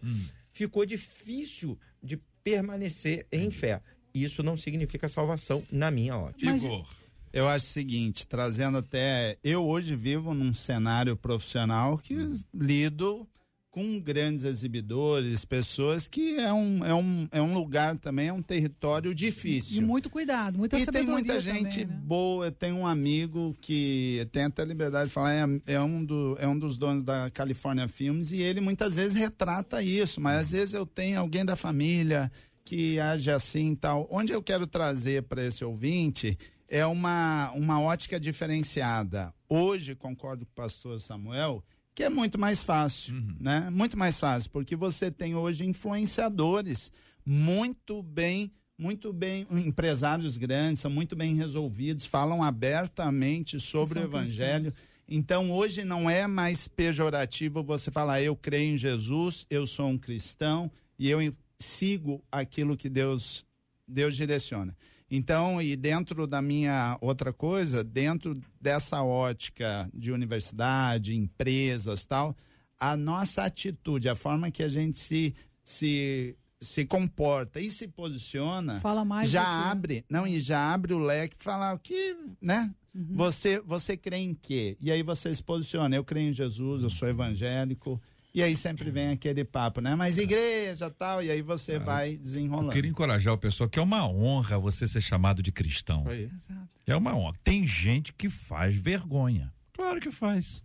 ficou difícil de permanecer em fé. Isso não significa salvação na minha ótica. Igor. Eu acho o seguinte, trazendo até. Eu hoje vivo num cenário profissional que lido com grandes exibidores, pessoas que é um, é um, é um lugar também, é um território E difícil. muito cuidado, muita E tem muita também, gente né? boa. Eu tenho um amigo que tem até liberdade de falar, é, é um do, é um dos donos da California Filmes, e ele muitas vezes retrata isso, mas às vezes eu tenho alguém da família que age assim e tal. Onde eu quero trazer para esse ouvinte é uma, uma ótica diferenciada. Hoje, concordo com o pastor Samuel, que é muito mais fácil, né? Muito mais fácil, porque você tem hoje influenciadores muito bem, muito bem, empresários grandes, são muito bem resolvidos, falam abertamente sobre o evangelho. Então, hoje não é mais pejorativo você falar, eu creio em Jesus, eu sou um cristão e eu sigo aquilo que Deus, Deus direciona. Então, e dentro da minha outra coisa, dentro dessa ótica de universidade, empresas tal, a nossa atitude, a forma que a gente se, se, se comporta e se posiciona, Fala mais já abre, não, e já abre o leque falar o que, né? Uhum. Você, você crê em quê? E aí você se posiciona, eu creio em Jesus, eu sou evangélico. E aí sempre vem aquele papo, né? Mas igreja tal, e aí você vai Eu desenrolando. queria encorajar o pessoal que é uma honra você ser chamado de cristão. Exato. É uma honra. Tem gente que faz vergonha. Claro que faz.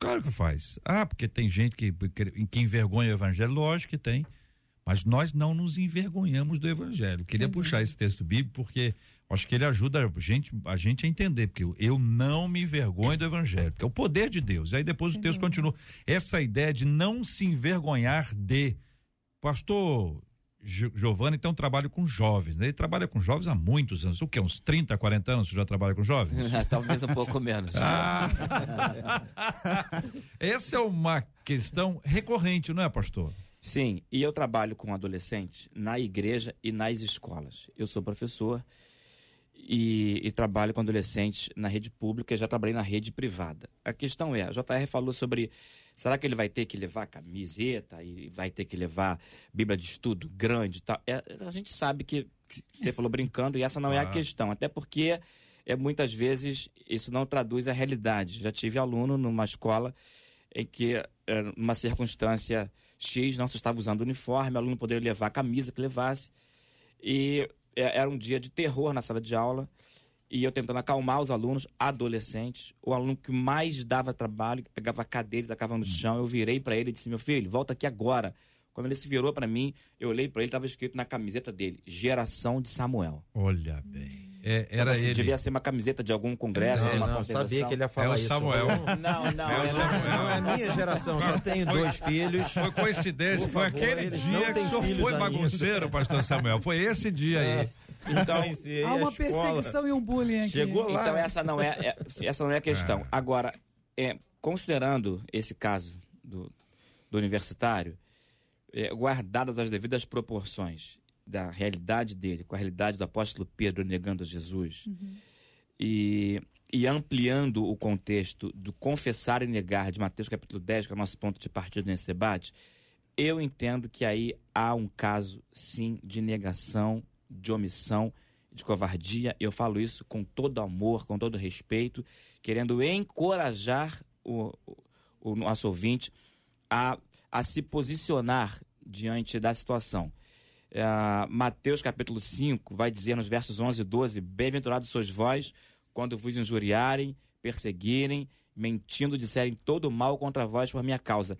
Claro que faz. Ah, porque tem gente que, que envergonha o evangelho. Lógico que tem. Mas nós não nos envergonhamos do evangelho. Queria Sem puxar esse texto bíblico porque acho que ele ajuda a gente, a gente a entender. Porque eu, eu não me envergonho do evangelho. Porque é o poder de Deus. Aí depois o texto continua. Essa ideia de não se envergonhar de. Pastor Gio- Giovanni tem um trabalho com jovens. Né? Ele trabalha com jovens há muitos anos. O que? Uns 30, 40 anos você já trabalha com jovens? Talvez um pouco menos. Ah. Essa é uma questão recorrente, não é, pastor? Sim, e eu trabalho com adolescentes na igreja e nas escolas. Eu sou professor e, e trabalho com adolescentes na rede pública e já trabalhei na rede privada. A questão é, a JR falou sobre, será que ele vai ter que levar camiseta e vai ter que levar bíblia de estudo grande e tal? É, a gente sabe que, que você falou brincando e essa não é a questão, até porque é, muitas vezes isso não traduz a realidade. Já tive aluno numa escola em que, numa circunstância X, não se estava usando uniforme, o aluno poderia levar a camisa que levasse. E era um dia de terror na sala de aula. E eu tentando acalmar os alunos, adolescentes. O aluno que mais dava trabalho, que pegava a cadeira e tacava no chão, eu virei para ele e disse: Meu filho, volta aqui agora Quando ele se virou para mim, eu olhei para ele, estava escrito na camiseta dele: Geração de Samuel. Olha bem. É, era Então, ele. Devia ser uma camiseta de algum congresso, Não, uma não, sabia que ele ia falar É o isso. Samuel. Não, não. É o é- Samuel. Não é minha geração, só tenho dois filhos. Foi coincidência, Por foi favor, aquele dia que o senhor foi ainda. bagunceiro, pastor Samuel. Foi esse dia aí. Então, Há a uma perseguição e um bullying aqui. Chegou lá. Então essa não é, é- essa não é a questão. É. Agora, é, considerando esse caso do, do universitário, é, guardadas as devidas proporções da realidade dele com a realidade do apóstolo Pedro negando Jesus e, e ampliando o contexto do confessar e negar de Mateus capítulo 10, que é o nosso ponto de partida nesse debate, eu entendo que aí há um caso, sim, de negação, de omissão, de covardia. Eu falo isso com todo amor, com todo respeito, querendo encorajar o, o, o nosso ouvinte a, a se posicionar diante da situação. É, Mateus capítulo 5 vai dizer nos versos 11 e 12: Bem-aventurados sois vós quando vos injuriarem, perseguirem, mentindo, disserem todo mal contra vós por minha causa.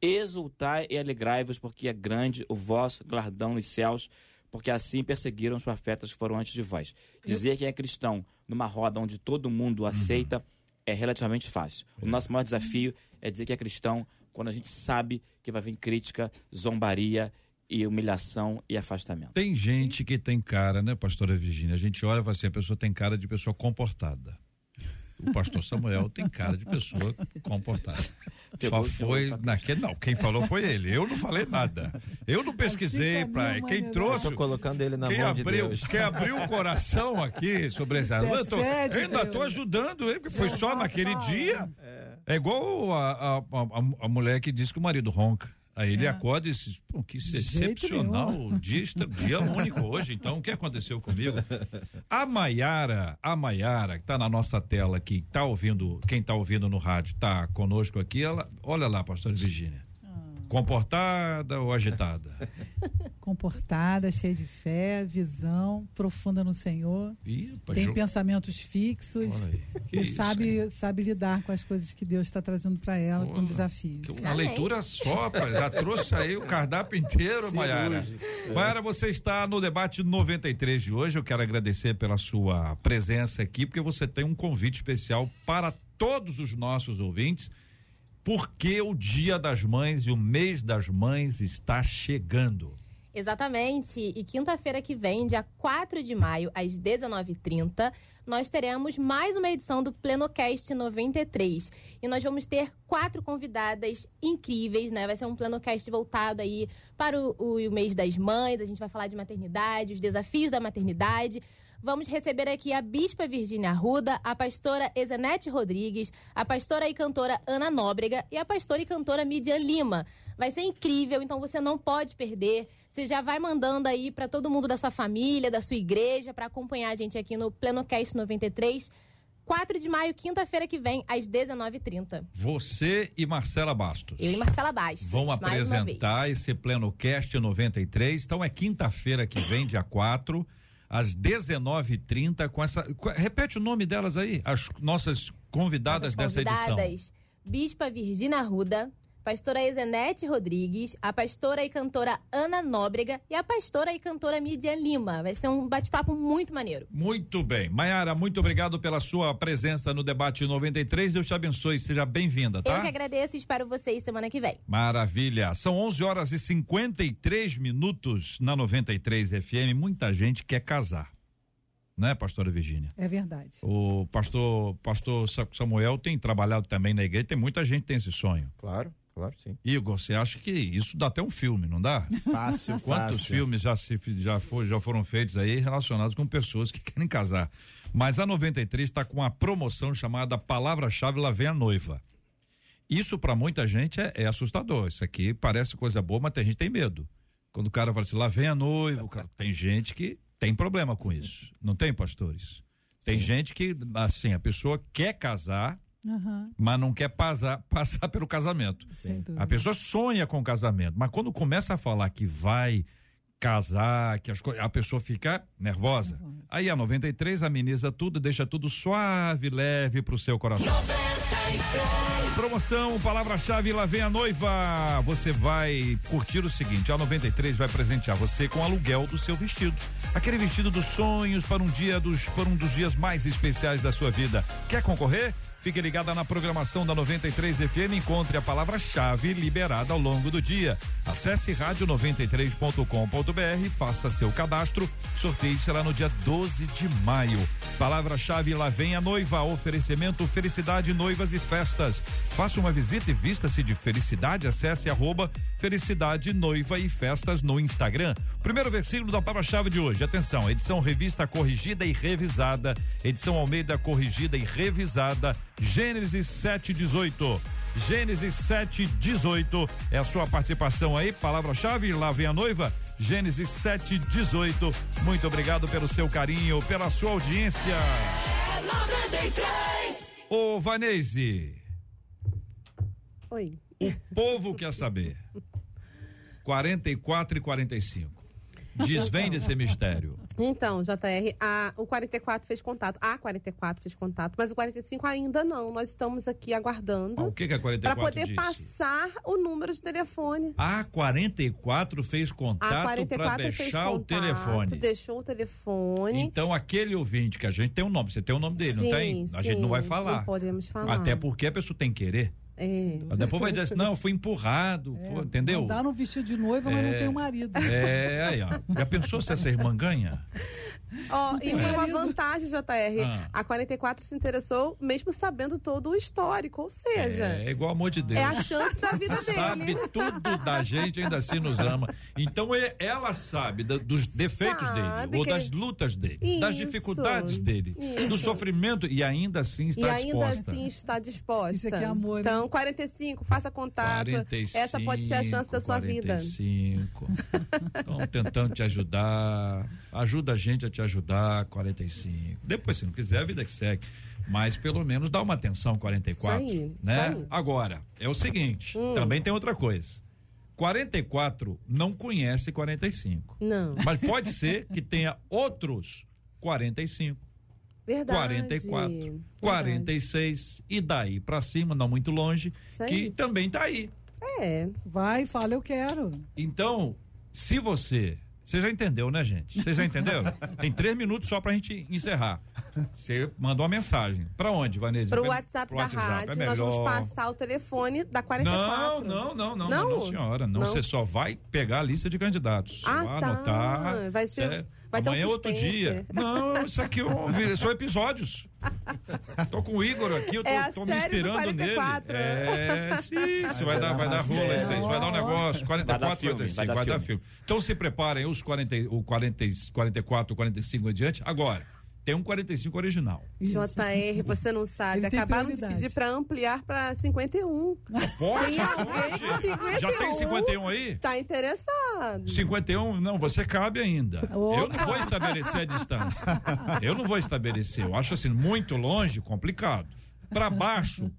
Exultai e alegrai-vos, porque é grande o vosso galardão nos céus, porque assim perseguiram os profetas que foram antes de vós. Dizer que é cristão numa roda onde todo mundo aceita é relativamente fácil. O nosso maior desafio é dizer que é cristão quando a gente sabe que vai vir crítica, zombaria e humilhação e afastamento. Tem gente que tem cara, né, pastora Virgínia? A gente olha e fala assim, a pessoa tem cara de pessoa comportada. O pastor Samuel tem cara de pessoa comportada. Pegou Só foi naquele. Não, quem falou foi ele. Eu não falei nada. Eu não pesquisei Assim para. Quem trouxe. Estou colocando ele na Quem mão de abriu, Deus. quem abriu o coração aqui sobre esse assunto. Eu, tô- eu ainda tô ajudando ele, porque foi só naquele dia. É igual a, a, a, a mulher que diz que o marido ronca. Aí ele É. acorda e diz, pô, que excepcional, dia, dia único hoje, então o que aconteceu comigo? A Maiara, a Maiara, que tá na nossa tela aqui, tá ouvindo, quem tá ouvindo no rádio, tá conosco aqui, ela, olha lá, pastora Virgínia. Comportada ou agitada? Comportada, cheia de fé, visão, profunda no Senhor. Ih, pá, Tem jo- pensamentos fixos. Olha aí, que E isso, hein? sabe, sabe lidar com as coisas que Deus está trazendo para ela, com Olha, desafios. Que Uma leitura só. Já trouxe aí o cardápio inteiro, Maiara. Maiara, você está no debate 93 de hoje. Eu quero agradecer pela sua presença aqui, porque você tem um convite especial para todos os nossos ouvintes, porque o Dia das Mães e o mês das mães está chegando. Exatamente. E quinta-feira que vem, dia 4 de maio, às 19h30, nós teremos mais uma edição do Plenocast 93. E nós vamos ter quatro convidadas incríveis, né? Vai ser um Plenocast voltado aí para o, o- o mês das mães. A gente vai falar de maternidade, os desafios da maternidade. Vamos receber aqui a Bispa Virgínia Arruda, a pastora Ezenete Rodrigues, a pastora e cantora Ana Nóbrega e a pastora e cantora Midian Lima. Vai ser incrível, então você não pode perder. Você já vai mandando aí para todo mundo da sua família, da sua igreja, para acompanhar a gente aqui no Plenocast 93. 4 de maio, quinta-feira que vem, às 19h30. Você e Marcela Bastos. Eu e Marcela Bastos. Vão apresentar esse Pleno Cast 93. Então é quinta-feira que vem, dia 4, às 19h30, com essa. repete o nome delas aí, as nossas convidadas Nossas dessa edição. convidadas, Bispa Virgínia Arruda, pastora Ezenete Rodrigues, a pastora e cantora Ana Nóbrega e a pastora e cantora Midian Lima. Vai ser um bate-papo muito maneiro. Muito bem. Maiara, muito obrigado pela sua presença no debate 93. Deus te abençoe. Seja bem-vinda, Eu tá? que agradeço e espero vocês semana que vem. Maravilha. São 11 horas e 53 minutos na 93 FM. Muita gente quer casar. Né, pastora Virgínia? É verdade. O pastor, pastor Sa- Samuel tem trabalhado também na igreja, tem muita gente que tem esse sonho. Claro, claro, sim. Igor, você acha que isso dá até um filme, não dá? Fácil, Quantos fácil. filmes já, se, já, for, já foram feitos aí relacionados com pessoas que querem casar? Mas a 93 está com uma promoção chamada Palavra-Chave Lá Vem a Noiva. Isso para muita gente é, é assustador. Isso aqui parece coisa boa, mas tem gente que tem medo. Quando o cara fala assim, lá vem a noiva, o cara- tem gente que tem problema com isso. Não tem, pastores? Tem gente que, assim, a pessoa quer casar, Aham, mas não quer passar, passar pelo casamento. A pessoa sonha com o casamento, mas quando começa a falar que vai casar, que as a pessoa fica nervosa. Aí a 93 ameniza tudo, deixa tudo suave, leve pro seu coração. 93 Promoção, palavra-chave, lá vem a noiva. Você vai curtir o seguinte: a 93 vai presentear você com aluguel do seu vestido. Aquele vestido dos sonhos para um dia dos para um dos dias mais especiais da sua vida. Quer concorrer? Fique ligada na programação da 93 FM, encontre a palavra-chave liberada ao longo do dia. Acesse rádio93.com.br, faça seu cadastro. Sorteio será no dia 12 de maio. Palavra-chave lá vem a noiva. Oferecimento Felicidade Noivas e Festas. Faça uma visita e vista-se de felicidade. Acesse arroba Felicidade Noiva e Festas no Instagram. Primeiro versículo da palavra-chave de hoje. Atenção, edição revista corrigida e revisada. Edição Almeida corrigida e revisada. Gênesis 718. Gênesis 718 é a sua participação aí. Palavra-chave, lá vem a noiva. Gênesis 718. Muito obrigado pelo seu carinho, pela sua audiência. É 93. Ô, Vanese, Oi. o povo quer saber. 44 e 45. Desvende esse mistério. Então, JR, a, o 44 fez contato. A 44 fez contato, mas o 45 ainda não. Nós estamos aqui aguardando Ah, o que que a para 44 poder disse? passar o número de telefone. A 44 fez contato para 44 fez deixar o contato, telefone. Deixou o telefone. Então, aquele ouvinte que a gente tem um nome, você tem o nome dele, não Sim, tem? A gente não vai sim, falar. Não podemos falar. Até porque a pessoa tem que querer. É. Depois vai dizer assim, não, fui empurrado, foi- entendeu? Dá no vestido de noiva, mas não tem o marido. É, aí, ó. Já pensou se essa irmã ganha? Ó, e tem uma vantagem, JR. Ah. A 44 se interessou mesmo sabendo todo o histórico. Ou seja, É igual amor de Deus. é, a chance da vida sabe dele. tudo da gente, ainda assim nos ama. Então é- ela sabe dos defeitos Sabe dele, ou que- das lutas dele, das Isso, dificuldades dele, isso. do sofrimento e ainda assim E está ainda disposta. assim está disposta. Isso aqui é amor, hein? Então, 45, faça contato. 45, Essa pode ser a chance da sua vida. 45. Estão tentando te ajudar. Ajuda a gente a te ajudar, 45. Depois, se não quiser, a vida que segue. Mas pelo menos dá uma atenção, 44. Isso aí, né? isso aí. Agora, é o seguinte: também tem outra coisa. 44 não conhece 45. Não, Mas pode ser que tenha outros 45. verdade. 44, Verdade. 46 e daí pra cima, não muito longe, que também tá aí. É, Vai, fala, eu quero. Então, se você. Você já entendeu, né, gente? Você já entendeu? Tem três minutos só pra gente encerrar. Você mandou uma mensagem. Pra onde, Vanessa? pro WhatsApp pro da WhatsApp, rádio, é nós vamos melhor. passar o telefone da Não, 44. não, não, não, não, Não? não, senhora. Não, Não? você só vai pegar a lista de candidatos. Ah, tá. anotar. Vai ser- Cê- vai ter um Amanhã é outro dia. Não, isso aqui é são episódios. Tô com o Igor aqui, eu tô, É a tô me inspirando 44. nele. É, sim, isso vai dar, vai dar rola isso aí, vai dar um negócio. 44, Vai dar filme, 45, vai dar vai dar filme. filme. Então se preparem os 40, o 40, 44, 45 adiante. Agora, tem um 45 original. JR, você não sabe. Ele Acabaram de pedir pra ampliar pra 51. Pode, pode. com 51? Já tem 51 aí? Tá interessado. 51, não, você cabe ainda. Eu não vou estabelecer a distância. Eu não vou estabelecer. Eu acho assim, muito longe, complicado. Para baixo,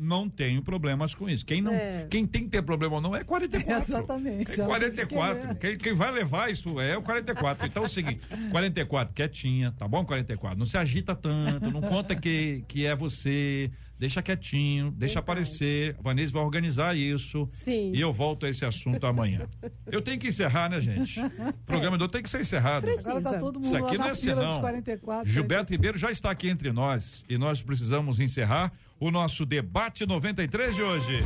não tenho problemas com isso. Quem não, É. quem tem que ter problema ou não é 44. Exatamente. É 44. Quem, quem vai levar isso é o 44. Então é o seguinte: 44, quietinha, tá bom? 44. Não se agita tanto, não conta que, que é você. Deixa quietinho, deixa aparecer. A Vanessa vai organizar isso. Sim. E eu volto a esse assunto amanhã. Eu tenho que encerrar, né, gente? O programa do tem que ser encerrado. Agora tá todo mundo Isso aqui lá não na é fila dos senão. 44. Gilberto Ribeiro já está aqui entre nós e nós precisamos encerrar o nosso debate 93 de hoje.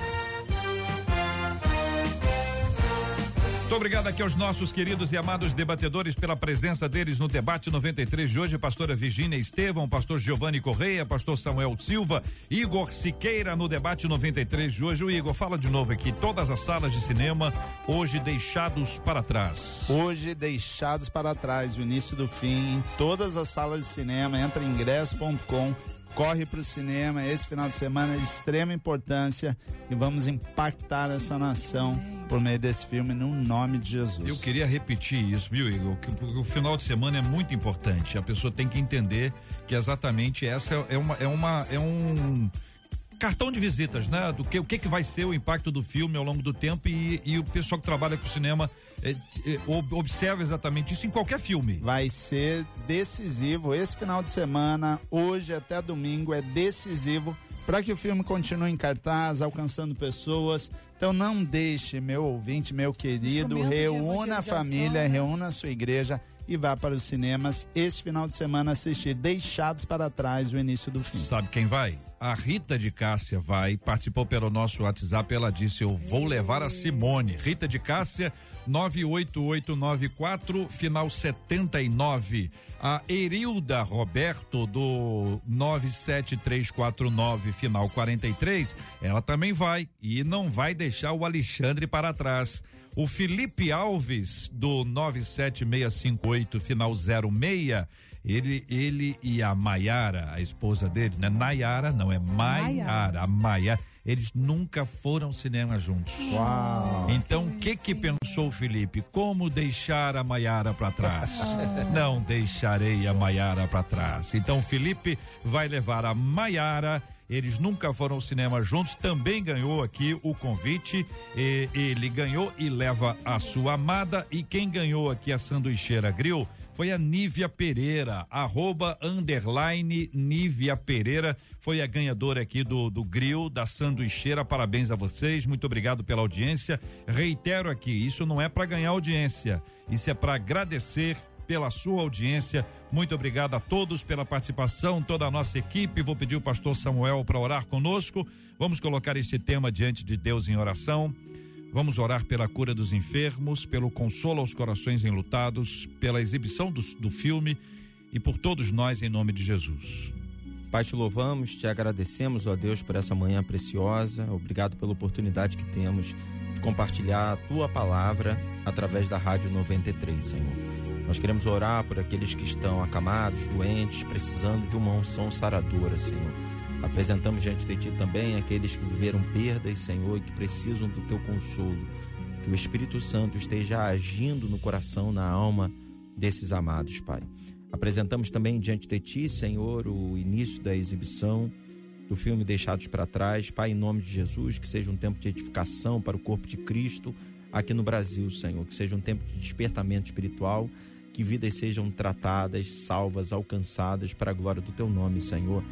Muito obrigado aqui aos nossos queridos e amados debatedores pela presença deles no debate 93 de hoje. Pastora Virgínia Estevão, pastor Giovanni Correia, pastor Samuel Silva, Igor Siqueira no debate 93 de hoje. O Igor, fala de novo aqui. Todas as salas de cinema hoje deixados para trás. Hoje, deixados para trás, o início do fim, em todas as salas de cinema, entra em ingresso.com, corre para o cinema, esse final de semana é de extrema importância e vamos impactar essa nação por meio desse filme no nome de Jesus. Eu queria repetir isso, viu, Igor? Que o o final de semana é muito importante. A pessoa tem que entender que exatamente essa é uma é uma é um cartão de visitas, né? Do que o que que vai ser o impacto do filme ao longo do tempo e, e o pessoal que trabalha com cinema é, é, ob- observa exatamente isso em qualquer filme. Vai ser decisivo esse final de semana, hoje até domingo, é decisivo para que o filme continue em cartaz, alcançando pessoas. Então não deixe, meu ouvinte, meu querido, reúna a família, né? reúna a sua igreja e vá para os cinemas este final de semana assistir Deixados para Trás o início do filme. Sabe quem vai? A Rita de Cássia vai, participou pelo nosso WhatsApp, ela disse: Eu vou levar a Simone. Rita de Cássia, 98894, final 79. A Erilda Roberto, do 97349, final 43, ela também vai e não vai deixar o Alexandre para trás. O Felipe Alves, do 97658, final 06, ele, ele e a Maiara, a esposa dele, né? Nayara, não é Maiara, a Maia, eles nunca foram ao cinema juntos. Uau! Então, o que que pensou o Felipe? Como deixar a Maiara para trás? Não deixarei a Maiara para trás. Então, o Felipe vai levar a Maiara. Eles nunca foram ao cinema juntos. Também ganhou aqui o convite. E, ele ganhou e leva a sua amada. E quem ganhou aqui a sanduicheira grill foi a Nívia Pereira, arroba underline Nívia Pereira, foi a ganhadora aqui do, do grill, da sanduicheira, parabéns a vocês, muito obrigado pela audiência, reitero aqui, isso não é para ganhar audiência, isso é para agradecer pela sua audiência, muito obrigado a todos pela participação, toda a nossa equipe, vou pedir o pastor Samuel para orar conosco, vamos colocar este tema diante de Deus em oração, Vamos orar pela cura dos enfermos, pelo consolo aos corações enlutados, pela exibição do, do filme e por todos nós em nome de Jesus. Pai, te louvamos, te agradecemos, ó Deus, por essa manhã preciosa. Obrigado pela oportunidade que temos de compartilhar a tua palavra através da Rádio 93, Senhor. Nós queremos orar por aqueles que estão acamados, doentes, precisando de uma unção saradora, Senhor. Apresentamos diante de Ti também aqueles que viveram perdas, Senhor, e que precisam do Teu consolo. Que o Espírito Santo esteja agindo no coração, na alma desses amados, Pai. Apresentamos também diante de Ti, Senhor, o início da exibição do filme Deixados para Trás. Pai, em nome de Jesus, que seja um tempo de edificação para o corpo de Cristo aqui no Brasil, Senhor. Que seja um tempo de despertamento espiritual, que vidas sejam tratadas, salvas, alcançadas para a glória do Teu nome, Senhor.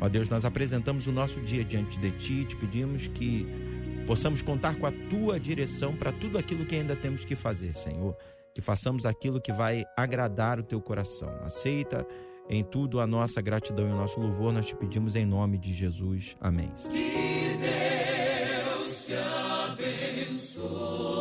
Ó Deus, nós apresentamos o nosso dia diante de Ti te pedimos que possamos contar com a Tua direção para tudo aquilo que ainda temos que fazer, Senhor. Que façamos aquilo que vai agradar o Teu coração. Aceita em tudo a nossa gratidão e o nosso louvor, nós te pedimos em nome de Jesus. Amém. Que Deus te abençoe.